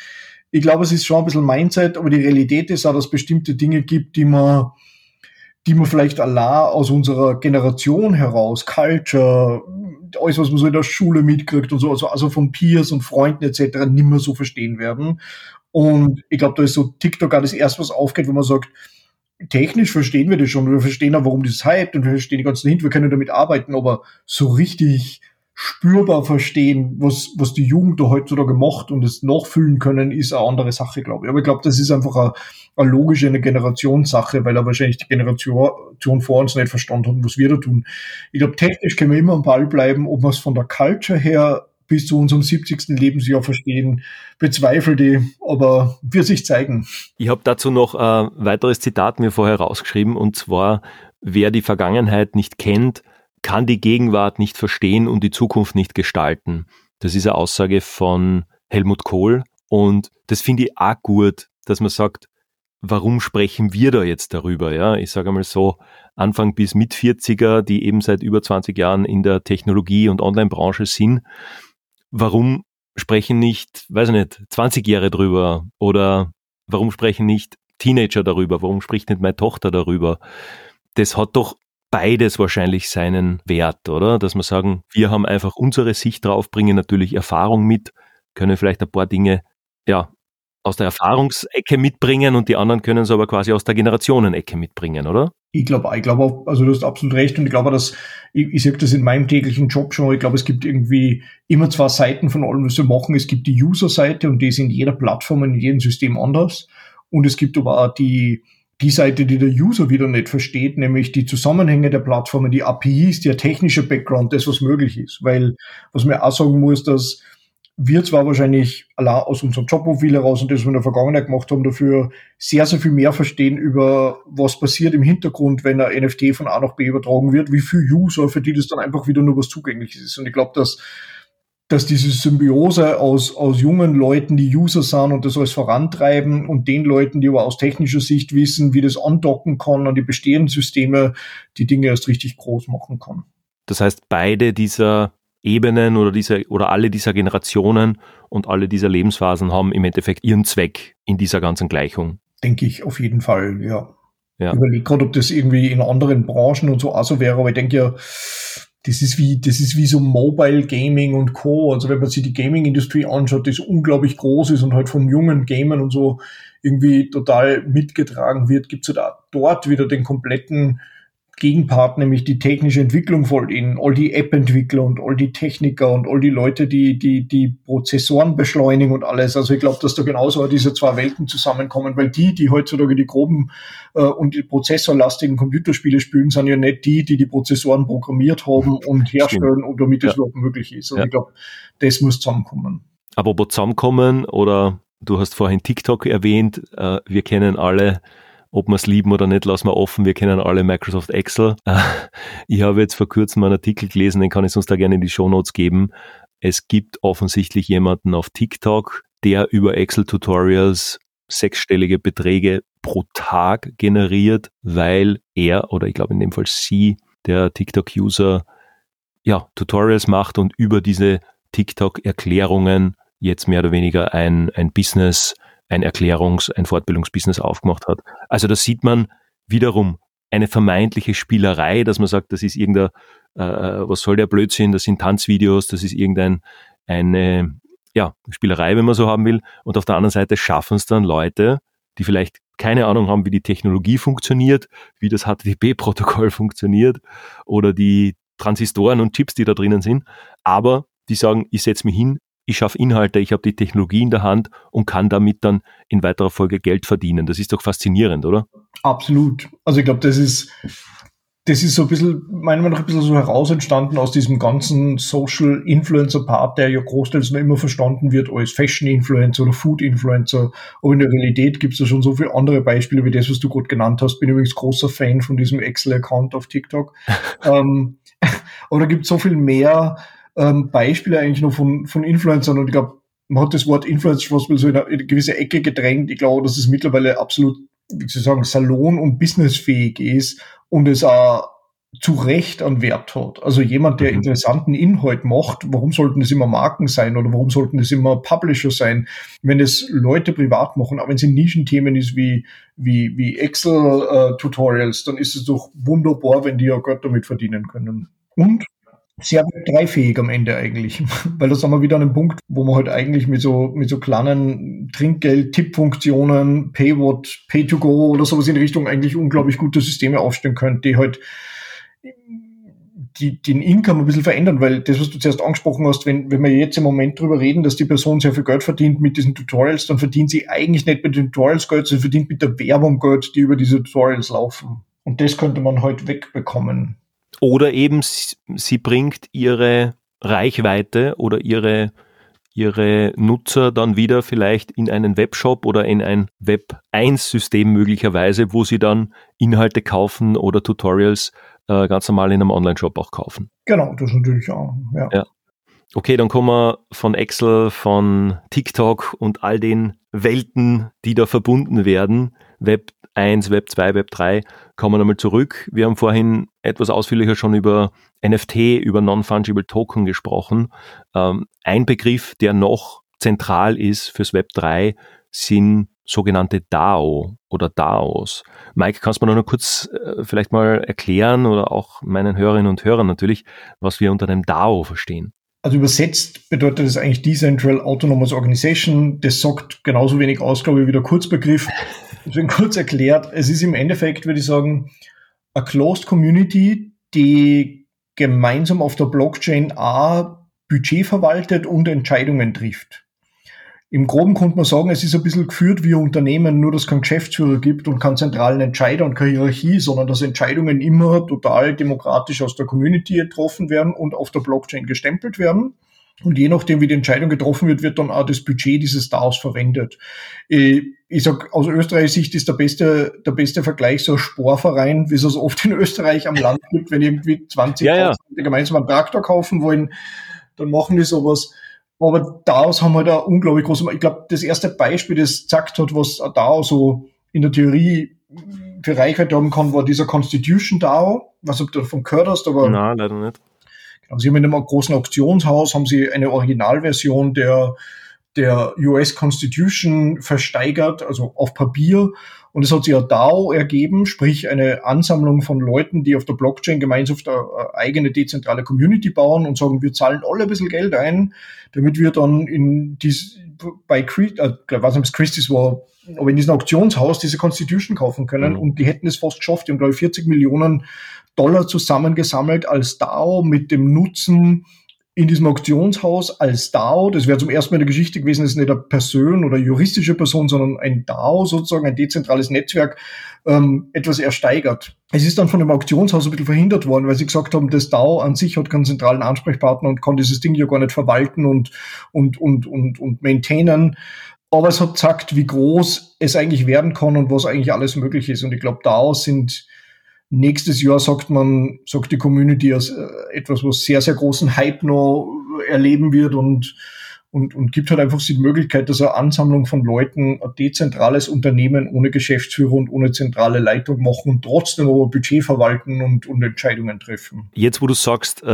ich glaube, es ist schon ein bisschen Mindset, aber die Realität ist auch, dass es bestimmte Dinge gibt, die man, die man vielleicht allein aus unserer Generation heraus, Culture, alles, was man so in der Schule mitkriegt und so, also, also von Peers und Freunden etc. nicht mehr so verstehen werden. Und ich glaube, da ist so TikTok auch das erste, was aufgeht, wo man sagt, technisch verstehen wir das schon, wir verstehen auch, warum das hype und wir verstehen die ganzen Hinter, wir können damit arbeiten, aber so richtig spürbar verstehen, was, was die Jugend da heutzutage macht und es nachfühlen können, ist eine andere Sache, glaube ich. Aber ich glaube, das ist einfach eine, eine logische eine Generationssache, weil er wahrscheinlich die Generation vor uns nicht verstanden hat, was wir da tun. Ich glaube, technisch können wir immer am Ball bleiben, ob wir es von der Culture her bis zu unserem 70. Lebensjahr verstehen, bezweifle ich, aber wird sich zeigen. Ich habe dazu noch ein weiteres Zitat mir vorher rausgeschrieben und zwar, wer die Vergangenheit nicht kennt, kann die Gegenwart nicht verstehen und die Zukunft nicht gestalten. Das ist eine Aussage von Helmut Kohl und das finde ich auch gut, dass man sagt, warum sprechen wir da jetzt darüber? Ja, ich sage einmal so, Anfang bis mit 40er, die eben seit über 20 Jahren in der Technologie- und Online-Branche sind. Warum sprechen nicht, weiß ich nicht, 20 Jahre drüber? Oder warum sprechen nicht Teenager darüber? Warum spricht nicht meine Tochter darüber? Das hat doch beides wahrscheinlich seinen Wert, oder? Dass wir sagen, wir haben einfach unsere Sicht drauf, bringen natürlich Erfahrung mit, können vielleicht ein paar Dinge, ja, aus der Erfahrungsecke mitbringen und die anderen können es aber quasi aus der Generationenecke mitbringen, oder? Ich glaube, ich glaube also du hast absolut recht und ich glaube, dass ich, ich sage das in meinem täglichen Job schon, ich glaube, es gibt irgendwie immer zwei Seiten von allem, was wir machen. Es gibt die User-Seite und die ist in jeder Plattform, in jedem System anders. Und es gibt aber auch die, die Seite, die der User wieder nicht versteht, nämlich die Zusammenhänge der Plattformen, die APIs, der technische Background, das, was möglich ist. Weil, was man auch sagen muss, dass wir zwar wahrscheinlich allein aus unserem Jobprofil heraus und das, was wir in der Vergangenheit gemacht haben, dafür sehr, sehr viel mehr verstehen über, was passiert im Hintergrund, wenn ein NFT von A nach B übertragen wird, wie viel User, für die das dann einfach wieder nur was Zugängliches ist. Und ich glaube, dass dass diese Symbiose aus, aus jungen Leuten, die User sind und das alles vorantreiben und den Leuten, die aber aus technischer Sicht wissen, wie das andocken kann an die bestehenden Systeme, die Dinge erst richtig groß machen kann. Das heißt, beide dieser Ebenen oder diese oder alle dieser Generationen und alle dieser Lebensphasen haben im Endeffekt ihren Zweck in dieser ganzen Gleichung. Denke ich auf jeden Fall, ja. ja. Ich überlege gerade, ob das irgendwie in anderen Branchen und so auch so wäre, aber ich denke ja, das ist wie, das ist wie so Mobile Gaming und Co. Also wenn man sich die Gaming-Industrie anschaut, die so unglaublich groß ist und halt vom jungen Gamern und so irgendwie total mitgetragen wird, gibt es halt dort wieder den kompletten Gegenpart, nämlich die technische Entwicklung voll in all die App-Entwickler und all die Techniker und all die Leute, die die, die Prozessoren beschleunigen und alles. Also ich glaube, dass da genauso diese zwei Welten zusammenkommen, weil die, die heutzutage die groben äh, und die prozessorlastigen Computerspiele spielen, sind ja nicht die, die die Prozessoren programmiert haben und herstellen und damit es ja. überhaupt möglich ist. Also ja. ich glaube, das muss zusammenkommen. Aber wo zusammenkommen oder du hast vorhin TikTok erwähnt, äh, wir kennen alle ob wir es lieben oder nicht, lassen wir offen. Wir kennen alle Microsoft Excel. Ich habe jetzt vor kurzem einen Artikel gelesen, den kann ich uns da gerne in die Show Notes geben. Es gibt offensichtlich jemanden auf TikTok, der über Excel-Tutorials sechsstellige Beträge pro Tag generiert, weil er oder ich glaube in dem Fall sie, der TikTok-User, ja, Tutorials macht und über diese TikTok-Erklärungen jetzt mehr oder weniger ein, ein Business ein Erklärungs-, ein Fortbildungsbusiness aufgemacht hat. Also da sieht man wiederum eine vermeintliche Spielerei, dass man sagt, das ist irgendein, äh, äh, was soll der Blödsinn, das sind Tanzvideos, das ist irgendein, eine, ja, Spielerei, wenn man so haben will. Und auf der anderen Seite schaffen es dann Leute, die vielleicht keine Ahnung haben, wie die Technologie funktioniert, wie das HTTP-Protokoll funktioniert oder die Transistoren und Chips, die da drinnen sind, aber die sagen, ich setze mich hin, ich schaffe Inhalte, ich habe die Technologie in der Hand und kann damit dann in weiterer Folge Geld verdienen. Das ist doch faszinierend, oder? Absolut. Also ich glaube, das ist, das ist so ein bisschen, meiner Meinung nach, ein bisschen so heraus entstanden aus diesem ganzen Social Influencer Part, der ja großteils noch immer verstanden wird als Fashion Influencer oder Food Influencer. Aber in der Realität gibt es ja schon so viele andere Beispiele wie das, was du gerade genannt hast. Bin übrigens großer Fan von diesem Excel-Account auf TikTok. ähm, aber da gibt es so viel mehr, ähm, Beispiele eigentlich noch von, von Influencern und ich glaube, man hat das Wort Influencer so in eine, in eine gewisse Ecke gedrängt. Ich glaube, dass es mittlerweile absolut, wie zu sagen, salon- und businessfähig ist und es auch zu Recht an Wert hat. Also jemand, der mhm. interessanten Inhalt macht, warum sollten das immer Marken sein oder warum sollten das immer Publisher sein, wenn es Leute privat machen, aber wenn es in Nischenthemen ist wie, wie, wie Excel-Tutorials, äh, dann ist es doch wunderbar, wenn die ja Gott damit verdienen können. Und sehr dreifähig am Ende eigentlich, weil das haben wir wieder an einem Punkt, wo man halt eigentlich mit so mit so kleinen Trinkgeld-Tippfunktionen, Pay-What, Pay-to-Go oder sowas in die Richtung eigentlich unglaublich gute Systeme aufstellen könnte, die halt die, den Income ein bisschen verändern, weil das, was du zuerst angesprochen hast, wenn, wenn wir jetzt im Moment drüber reden, dass die Person sehr viel Geld verdient mit diesen Tutorials, dann verdient sie eigentlich nicht mit den Tutorials Geld, sie verdient mit der Werbung Geld, die über diese Tutorials laufen. Und das könnte man halt wegbekommen. Oder eben sie bringt ihre Reichweite oder ihre, ihre Nutzer dann wieder vielleicht in einen Webshop oder in ein Web 1 System möglicherweise, wo sie dann Inhalte kaufen oder Tutorials äh, ganz normal in einem Online-Shop auch kaufen. Genau, das natürlich auch. Ja. ja. Okay, dann kommen wir von Excel, von TikTok und all den Welten, die da verbunden werden, Web 1, Web 2, Web 3, kommen wir nochmal zurück. Wir haben vorhin etwas ausführlicher schon über NFT, über Non-Fungible Token gesprochen. Ähm, ein Begriff, der noch zentral ist fürs Web 3, sind sogenannte DAO oder DAOs. Mike, kannst du mir noch kurz äh, vielleicht mal erklären oder auch meinen Hörerinnen und Hörern natürlich, was wir unter einem DAO verstehen? Also übersetzt bedeutet das eigentlich Decentral Autonomous Organization. Das sagt genauso wenig aus, glaube ich, wie der Kurzbegriff. Deswegen kurz erklärt. Es ist im Endeffekt, würde ich sagen, a closed community, die gemeinsam auf der Blockchain A Budget verwaltet und Entscheidungen trifft. Im Groben könnte man sagen, es ist ein bisschen geführt wie ein Unternehmen, nur dass es keinen Geschäftsführer gibt und keinen zentralen Entscheider und keine Hierarchie, sondern dass Entscheidungen immer total demokratisch aus der Community getroffen werden und auf der Blockchain gestempelt werden. Und je nachdem, wie die Entscheidung getroffen wird, wird dann auch das Budget dieses DAOs verwendet. Ich, ich sag, aus Österreichs Sicht ist der beste, der beste Vergleich so ein Sporverein, wie es es oft in Österreich am Land gibt, wenn irgendwie 20 ja, ja. gemeinsam einen Traktor kaufen wollen, dann machen die sowas. Aber DAOs haben halt eine unglaublich große, ich glaube, das erste Beispiel, das gesagt hat, was DAO so in der Theorie für Reichweite haben kann, war dieser Constitution DAO. Was ob du davon gehört hast, aber. Nein, leider nicht. Genau, sie haben in einem großen Auktionshaus, haben sie eine Originalversion der, der US Constitution versteigert, also auf Papier und es hat sich ein DAO ergeben, sprich eine Ansammlung von Leuten, die auf der Blockchain gemeinsam eine äh, eigene dezentrale Community bauen und sagen, wir zahlen alle ein bisschen Geld ein, damit wir dann in dies, bei äh, was am Christie's war, aber in diesem Auktionshaus diese Constitution kaufen können. Mhm. Und die hätten es fast geschafft. Die haben, glaube ich, 40 Millionen Dollar zusammengesammelt als DAO mit dem Nutzen, in diesem Auktionshaus als DAO, das wäre zum ersten Mal in der Geschichte gewesen, das ist nicht eine Person oder juristische Person, sondern ein DAO sozusagen, ein dezentrales Netzwerk, ähm, etwas ersteigert. Es ist dann von dem Auktionshaus ein bisschen verhindert worden, weil sie gesagt haben, das DAO an sich hat keinen zentralen Ansprechpartner und kann dieses Ding ja gar nicht verwalten und, und, und, und, und maintainen. Aber es hat gesagt, wie groß es eigentlich werden kann und was eigentlich alles möglich ist. Und ich glaube, DAOs sind Nächstes Jahr sagt man, sagt die Community als äh, etwas, was sehr, sehr großen Hype noch erleben wird und, und, und gibt halt einfach die Möglichkeit, dass eine Ansammlung von Leuten ein dezentrales Unternehmen ohne Geschäftsführer und ohne zentrale Leitung machen und trotzdem aber Budget verwalten und, und Entscheidungen treffen. Jetzt, wo du sagst, äh,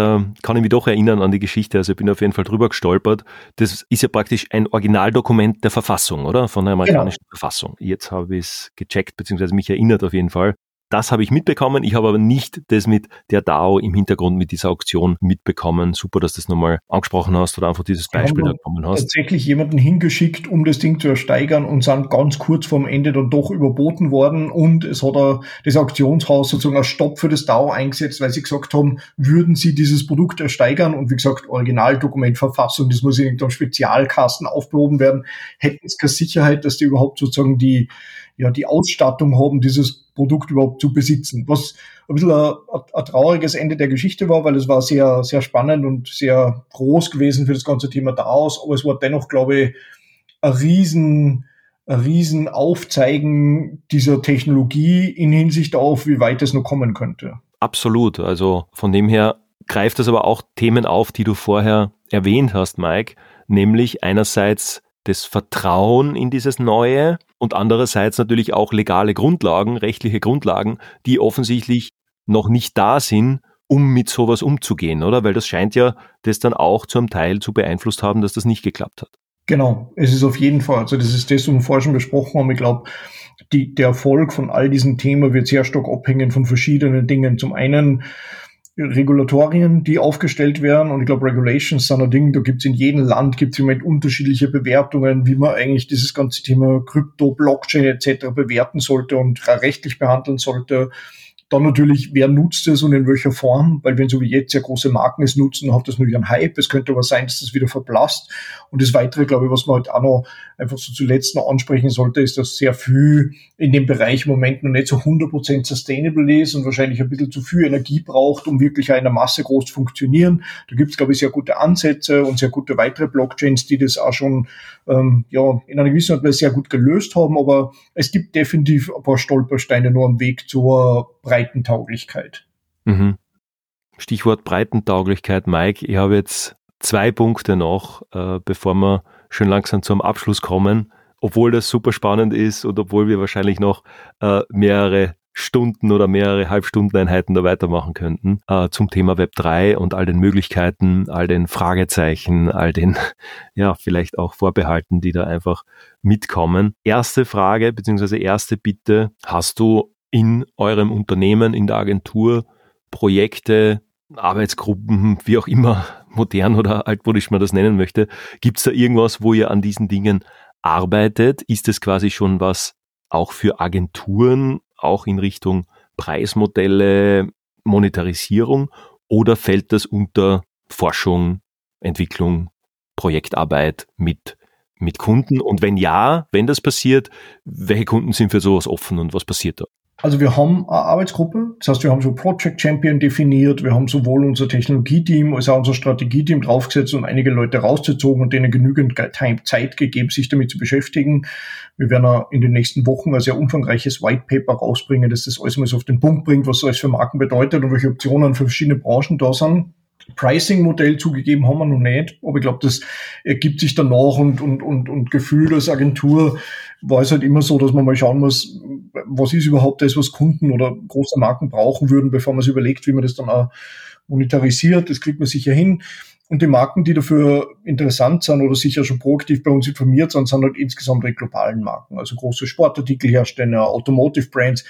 kann ich mich doch erinnern an die Geschichte, also ich bin auf jeden Fall drüber gestolpert. Das ist ja praktisch ein Originaldokument der Verfassung, oder? Von der amerikanischen genau. Verfassung. Jetzt habe ich es gecheckt, beziehungsweise mich erinnert auf jeden Fall. Das habe ich mitbekommen. Ich habe aber nicht das mit der DAO im Hintergrund mit dieser Auktion mitbekommen. Super, dass du das nochmal angesprochen hast oder einfach dieses Beispiel da gekommen hast. Tatsächlich jemanden hingeschickt, um das Ding zu ersteigern und sind ganz kurz vorm Ende dann doch überboten worden und es hat er, das Auktionshaus sozusagen einen Stopp für das DAO eingesetzt, weil sie gesagt haben, würden sie dieses Produkt ersteigern und wie gesagt, Originaldokumentverfassung, das muss in irgendeinem Spezialkasten aufgehoben werden, hätten es keine Sicherheit, dass die überhaupt sozusagen die, ja, die Ausstattung haben, dieses Produkt überhaupt zu besitzen. Was ein bisschen ein, trauriges Ende der Geschichte war, weil es war sehr, sehr spannend und sehr groß gewesen für das ganze Thema DAOs, aber es war dennoch, glaube ich, ein riesen, ein riesen Aufzeigen dieser Technologie in Hinsicht auf, wie weit es noch kommen könnte. Absolut. Also von dem her greift das aber auch Themen auf, die du vorher erwähnt hast, Mike, nämlich einerseits das Vertrauen in dieses Neue und andererseits natürlich auch legale Grundlagen, rechtliche Grundlagen, die offensichtlich noch nicht da sind, um mit sowas umzugehen, oder? Weil das scheint ja das dann auch zum Teil zu beeinflusst haben, dass das nicht geklappt hat. Genau, es ist auf jeden Fall, also das ist das, was wir vorher schon besprochen haben. Ich glaube, der Erfolg von all diesen Themen wird sehr stark abhängen von verschiedenen Dingen. Zum einen Regulatorien, die aufgestellt werden. Und ich glaube, Regulations sind ein Ding, da gibt es in jedem Land gibt's im Moment unterschiedliche Bewertungen, wie man eigentlich dieses ganze Thema Krypto, Blockchain etc. bewerten sollte und rechtlich behandeln sollte. Dann natürlich, wer nutzt es und in welcher Form? Weil wenn so wie jetzt sehr große Marken es nutzen, hat das natürlich einen Hype. Es könnte aber sein, dass das wieder verblasst. Und das Weitere, glaube ich, was man halt auch noch einfach so zuletzt noch ansprechen sollte, ist, dass sehr viel in dem Bereich im Moment noch nicht so 100% sustainable ist und wahrscheinlich ein bisschen zu viel Energie braucht, um wirklich in der Masse groß zu funktionieren. Da gibt es, glaube ich, sehr gute Ansätze und sehr gute weitere Blockchains, die das auch schon ähm, ja, in einer gewissen Weise sehr gut gelöst haben. Aber es gibt definitiv ein paar Stolpersteine nur am Weg zur Breitentauglichkeit. Mhm. Stichwort Breitentauglichkeit, Mike. Ich habe jetzt zwei Punkte noch, äh, bevor wir schon langsam zum Abschluss kommen. Obwohl das super spannend ist und obwohl wir wahrscheinlich noch äh, mehrere Stunden oder mehrere Halbstundeneinheiten da weitermachen könnten äh, zum Thema Web 3 und all den Möglichkeiten, all den Fragezeichen, all den, ja, vielleicht auch Vorbehalten, die da einfach mitkommen. Erste Frage, beziehungsweise erste Bitte, hast du in eurem Unternehmen, in der Agentur Projekte, Arbeitsgruppen, wie auch immer, modern oder altmodisch man das nennen möchte, gibt es da irgendwas, wo ihr an diesen Dingen arbeitet? Ist es quasi schon was auch für Agenturen, auch in Richtung Preismodelle, Monetarisierung oder fällt das unter Forschung, Entwicklung, Projektarbeit mit, mit Kunden? Und wenn ja, wenn das passiert, welche Kunden sind für sowas offen und was passiert da? Also wir haben eine Arbeitsgruppe, das heißt, wir haben so Project Champion definiert, wir haben sowohl unser Technologieteam als auch unser Strategieteam draufgesetzt und einige Leute rausgezogen und denen genügend Zeit gegeben, sich damit zu beschäftigen. Wir werden in den nächsten Wochen ein sehr umfangreiches White Paper rausbringen, das das alles mal so auf den Punkt bringt, was das für Marken bedeutet und welche Optionen für verschiedene Branchen da sind. Pricing-Modell zugegeben haben wir noch nicht, aber ich glaube, das ergibt sich danach und, und, und, und Gefühl als Agentur war es halt immer so, dass man mal schauen muss, was ist überhaupt das, was Kunden oder große Marken brauchen würden, bevor man sich überlegt, wie man das dann auch monetarisiert. Das kriegt man sicher hin. Und die Marken, die dafür interessant sind oder sicher schon proaktiv bei uns informiert sind, sind halt insgesamt die globalen Marken, also große Sportartikelhersteller, Automotive Brands.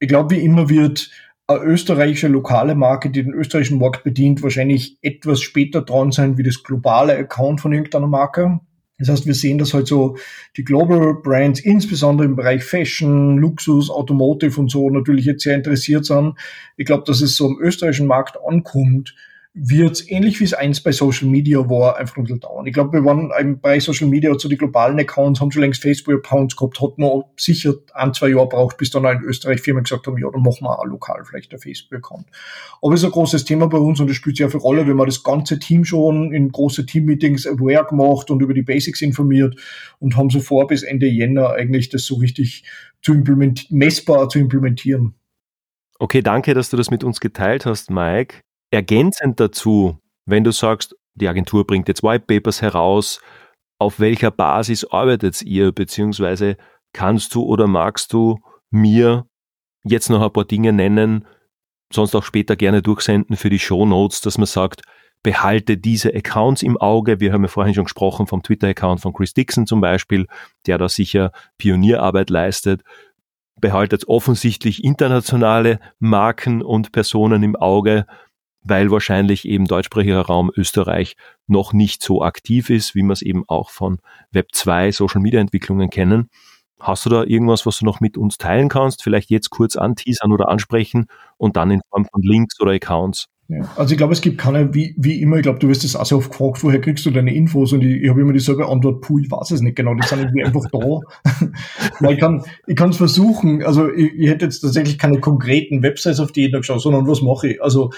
Ich glaube, wie immer wird österreichische lokale Marke, die den österreichischen Markt bedient, wahrscheinlich etwas später dran sein wie das globale Account von irgendeiner Marke. Das heißt, wir sehen, dass halt so die Global Brands, insbesondere im Bereich Fashion, Luxus, Automotive und so, natürlich jetzt sehr interessiert sind. Ich glaube, dass es so im österreichischen Markt ankommt, wird ähnlich wie es eins bei Social Media war, einfach ein bisschen dauern. Ich glaube, wir waren Bereich Social Media, also die globalen Accounts, haben schon längst Facebook-Accounts gehabt, hat noch sicher ein, zwei Jahre braucht, bis dann auch in Österreich Firmen gesagt haben, ja, dann machen wir auch lokal vielleicht ein Facebook-Account. Aber es ist ein großes Thema bei uns und es spielt sehr viel Rolle, wenn man das ganze Team schon in große Team-Meetings aware gemacht und über die Basics informiert und haben so vor, bis Ende Jänner eigentlich das so richtig zu implementieren, messbar zu implementieren. Okay, danke, dass du das mit uns geteilt hast, Mike. Ergänzend dazu, wenn du sagst, die Agentur bringt jetzt White Papers heraus, auf welcher Basis arbeitet ihr, beziehungsweise kannst du oder magst du mir jetzt noch ein paar Dinge nennen, sonst auch später gerne durchsenden für die Show Notes, dass man sagt, behalte diese Accounts im Auge. Wir haben ja vorhin schon gesprochen vom Twitter-Account von Chris Dixon zum Beispiel, der da sicher Pionierarbeit leistet. Behaltet offensichtlich internationale Marken und Personen im Auge weil wahrscheinlich eben deutschsprachiger Raum Österreich noch nicht so aktiv ist, wie wir es eben auch von Web 2 Social Media Entwicklungen kennen. Hast du da irgendwas, was du noch mit uns teilen kannst? Vielleicht jetzt kurz anteasern oder ansprechen und dann in Form von Links oder Accounts? Ja, also ich glaube, es gibt keine, wie, wie immer, ich glaube, du wirst das auch so oft gefragt, woher kriegst du deine Infos? Und ich, ich habe immer dieselbe Antwort, puh, ich weiß es nicht genau, die sind irgendwie einfach da. ich kann ich kann es versuchen, also ich, ich hätte jetzt tatsächlich keine konkreten Websites, auf die ich geschaut, sondern was mache ich? Also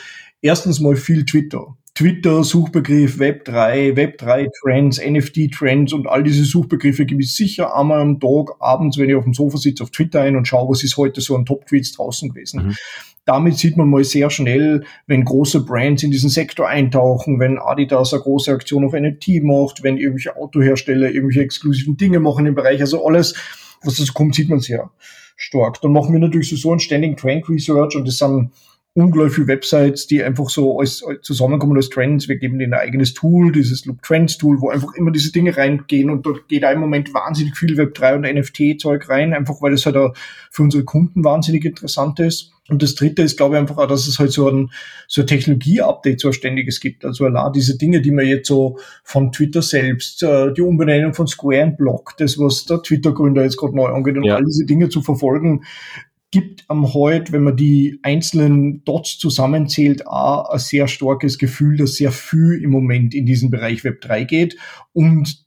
erstens mal viel Twitter. Twitter, Suchbegriff, Web3, Web3 Trends, NFT Trends und all diese Suchbegriffe gebe ich sicher einmal am Tag abends, wenn ich auf dem Sofa sitze, auf Twitter ein und schaue, was ist heute so an Top-Tweets draußen gewesen. Mhm. Damit sieht man mal sehr schnell, wenn große Brands in diesen Sektor eintauchen, wenn Adidas eine große Aktion auf NFT macht, wenn irgendwelche Autohersteller irgendwelche exklusiven Dinge machen im Bereich, also alles, was dazu kommt, sieht man sehr stark. Dann machen wir natürlich so, so ein Standing Trend Research und das sind unglaublich viele Websites, die einfach so als, als zusammenkommen als Trends. Wir geben denen ein eigenes Tool, dieses Loop Trends Tool, wo einfach immer diese Dinge reingehen und dort geht auch im Moment wahnsinnig viel Web3 und NFT-Zeug rein, einfach weil das halt auch für unsere Kunden wahnsinnig interessant ist. Und das dritte ist, glaube ich, einfach auch, dass es halt so ein, so ein Technologie-Update, so ein ständiges gibt. Also allein diese Dinge, die man jetzt so von Twitter selbst, äh, die Umbenennung von Square und Block, das, was der Twitter-Gründer jetzt gerade neu angeht und ja. all diese Dinge zu verfolgen, gibt am heute, wenn man die einzelnen Dots zusammenzählt, auch ein sehr starkes Gefühl, dass sehr viel im Moment in diesen Bereich Web 3 geht und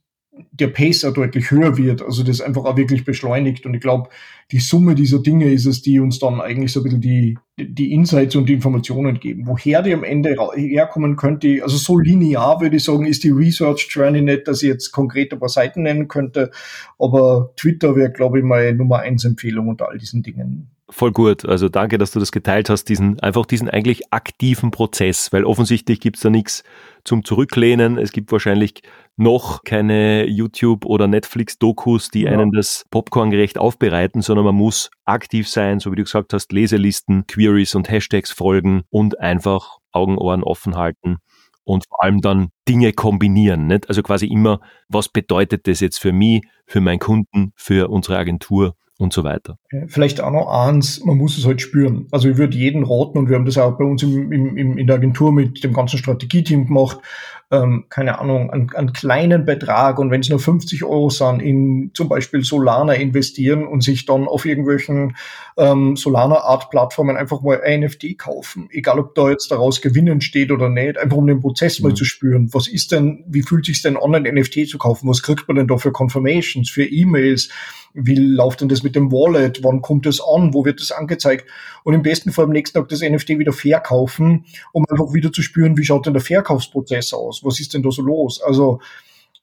der Pace auch deutlich höher wird, also das einfach auch wirklich beschleunigt. Und ich glaube, die Summe dieser Dinge ist es, die uns dann eigentlich so ein bisschen die, die Insights und die Informationen geben. Woher die am Ende herkommen könnte, also so linear würde ich sagen, ist die Research Journey nicht, dass ich jetzt konkret ein paar Seiten nennen könnte, aber Twitter wäre, glaube ich, meine Nummer eins Empfehlung unter all diesen Dingen. Voll gut. Also danke, dass du das geteilt hast, diesen, einfach diesen eigentlich aktiven Prozess, weil offensichtlich gibt's da nichts zum Zurücklehnen. Es gibt wahrscheinlich noch keine YouTube- oder Netflix-Dokus, die ja. einen das Popcorn gerecht aufbereiten, sondern man muss aktiv sein, so wie du gesagt hast, Leselisten, Queries und Hashtags folgen und einfach Augen, Ohren offen halten und vor allem dann Dinge kombinieren. Nicht? Also quasi immer, was bedeutet das jetzt für mich, für meinen Kunden, für unsere Agentur und so weiter. Vielleicht auch noch eins, man muss es halt spüren. Also ich würde jeden raten, und wir haben das auch bei uns im, im, in der Agentur mit dem ganzen Strategieteam gemacht, ähm, keine Ahnung, einen, einen kleinen Betrag und wenn es nur 50 Euro sind, in zum Beispiel Solana investieren und sich dann auf irgendwelchen ähm, Solana-Art-Plattformen einfach mal ein NFT kaufen. Egal, ob da jetzt daraus Gewinnen steht oder nicht, einfach um den Prozess mhm. mal zu spüren. Was ist denn, wie fühlt sich denn an, ein NFT zu kaufen? Was kriegt man denn da für Confirmations, für E-Mails? Wie läuft denn das mit dem Wallet? Wann kommt das an? Wo wird das angezeigt? Und im besten Fall am nächsten Tag das NFT wieder verkaufen, um einfach wieder zu spüren, wie schaut denn der Verkaufsprozess aus? Was ist denn da so los? Also,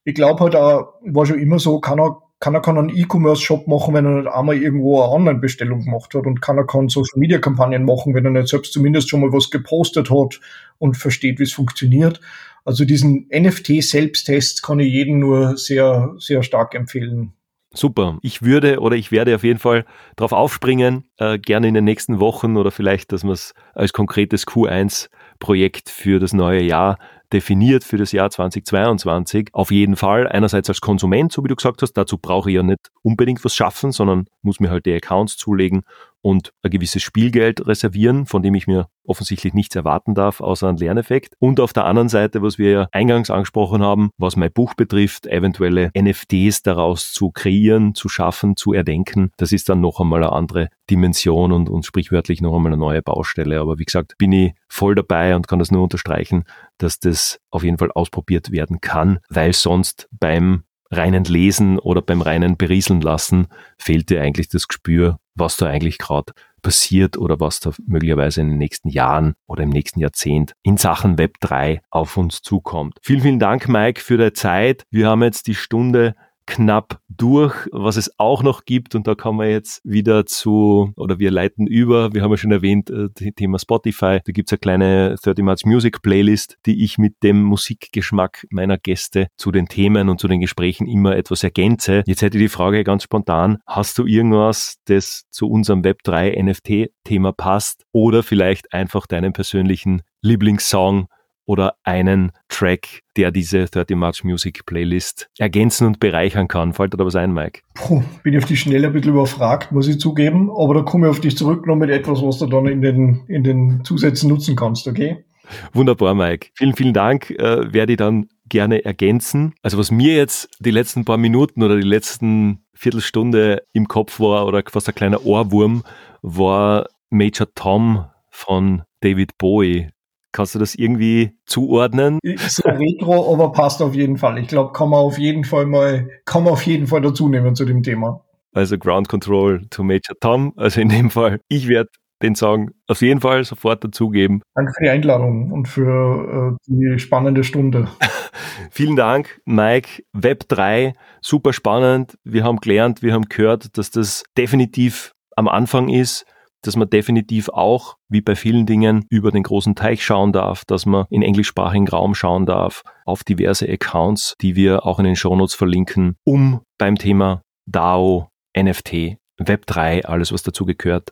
ich glaube halt auch, war schon immer so, kann er, kann einen E-Commerce-Shop machen, wenn er nicht einmal irgendwo eine Online-Bestellung gemacht hat und kann er kann Social-Media-Kampagnen machen, wenn er nicht selbst zumindest schon mal was gepostet hat und versteht, wie es funktioniert. Also diesen NFT-Selbsttest kann ich jedem nur sehr, sehr stark empfehlen. Super. Ich würde oder ich werde auf jeden Fall darauf aufspringen, äh, gerne in den nächsten Wochen oder vielleicht, dass man es als konkretes Q1-Projekt für das neue Jahr definiert für das Jahr 2022. Auf jeden Fall. Einerseits als Konsument, so wie du gesagt hast, dazu brauche ich ja nicht unbedingt was schaffen, sondern muss mir halt die Accounts zulegen und ein gewisses Spielgeld reservieren, von dem ich mir offensichtlich nichts erwarten darf, außer einen Lerneffekt. Und auf der anderen Seite, was wir ja eingangs angesprochen haben, was mein Buch betrifft, eventuelle NFTs daraus zu kreieren, zu schaffen, zu erdenken, das ist dann noch einmal eine andere Dimension und, und sprichwörtlich noch einmal eine neue Baustelle. Aber wie gesagt, bin ich voll dabei und kann das nur unterstreichen, dass das auf jeden Fall ausprobiert werden kann, weil sonst beim reinen Lesen oder beim reinen Berieseln lassen fehlt dir eigentlich das Gespür, was da eigentlich gerade passiert oder was da möglicherweise in den nächsten Jahren oder im nächsten Jahrzehnt in Sachen Web 3 auf uns zukommt. Vielen, vielen Dank, Mike, für die Zeit. Wir haben jetzt die Stunde knapp durch, was es auch noch gibt. Und da kommen wir jetzt wieder zu, oder wir leiten über, wir haben ja schon erwähnt, äh, Thema Spotify. Da gibt's eine kleine 30 March Music Playlist, die ich mit dem Musikgeschmack meiner Gäste zu den Themen und zu den Gesprächen immer etwas ergänze. Jetzt hätte ich die Frage ganz spontan, hast du irgendwas, das zu unserem Web3 NFT-Thema passt? Oder vielleicht einfach deinen persönlichen Lieblingssong oder einen Track, der diese 30 March Music Playlist ergänzen und bereichern kann. Fällt dir da was ein, Mike? Puh, bin ich auf die Schnelle ein bisschen überfragt, muss ich zugeben. Aber da komme ich auf dich zurück noch mit etwas, was du dann in den, in den Zusätzen nutzen kannst, okay? Wunderbar, Mike. Vielen, vielen Dank. Äh, werde ich dann gerne ergänzen. Also was mir jetzt die letzten paar Minuten oder die letzten Viertelstunde im Kopf war oder fast ein kleiner Ohrwurm, war Major Tom von David Bowie. Kannst du das irgendwie zuordnen? Ja Retro, aber passt auf jeden Fall. Ich glaube, kann man auf jeden Fall mal, kann man auf jeden Fall dazu nehmen zu dem Thema. Also Ground Control to Major Tom. Also in dem Fall, ich werde den Song auf jeden Fall sofort dazugeben. Danke für die Einladung und für äh, die spannende Stunde. Vielen Dank, Mike. Web 3, super spannend. Wir haben gelernt, wir haben gehört, dass das definitiv am Anfang ist dass man definitiv auch, wie bei vielen Dingen, über den großen Teich schauen darf, dass man in englischsprachigen Raum schauen darf, auf diverse Accounts, die wir auch in den Shownotes verlinken, um beim Thema DAO, NFT, Web3, alles was dazu gehört,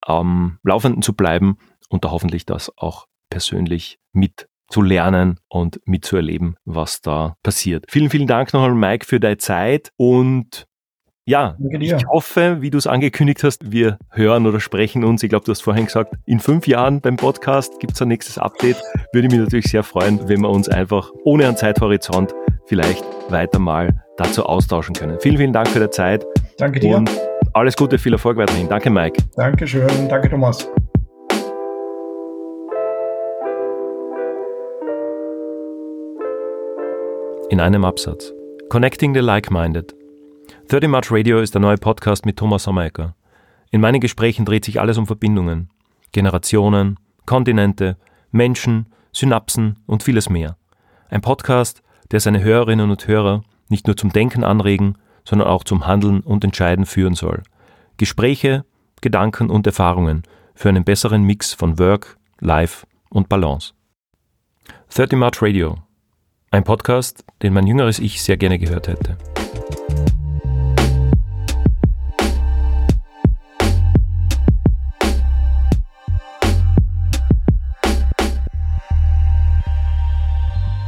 am Laufenden zu bleiben und da hoffentlich das auch persönlich mit zu lernen und mitzuerleben, was da passiert. Vielen, vielen Dank nochmal, Mike, für deine Zeit und ja, ich hoffe, wie du es angekündigt hast, wir hören oder sprechen uns. Ich glaube, du hast vorhin gesagt, in fünf Jahren beim Podcast gibt es ein nächstes Update. Würde mich natürlich sehr freuen, wenn wir uns einfach ohne einen Zeithorizont vielleicht weiter mal dazu austauschen können. Vielen, vielen Dank für die Zeit. Danke dir. Und Alles Gute, viel Erfolg weiterhin. Danke, Mike. Dankeschön. Danke, Thomas. In einem Absatz. Connecting the Like-Minded. 30 March Radio ist der neue Podcast mit Thomas Sommerecker. In meinen Gesprächen dreht sich alles um Verbindungen. Generationen, Kontinente, Menschen, Synapsen und vieles mehr. Ein Podcast, der seine Hörerinnen und Hörer nicht nur zum Denken anregen, sondern auch zum Handeln und Entscheiden führen soll. Gespräche, Gedanken und Erfahrungen für einen besseren Mix von Work, Life und Balance. 30 March Radio. Ein Podcast, den mein jüngeres Ich sehr gerne gehört hätte.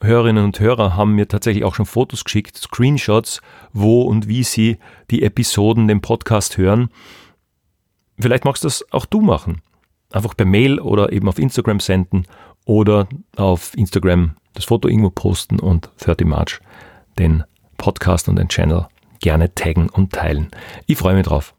Hörerinnen und Hörer haben mir tatsächlich auch schon Fotos geschickt, Screenshots, wo und wie sie die Episoden, den Podcast hören. Vielleicht magst du das auch du machen. Einfach per Mail oder eben auf Instagram senden oder auf Instagram das Foto irgendwo posten und 30 March den Podcast und den Channel gerne taggen und teilen. Ich freue mich drauf.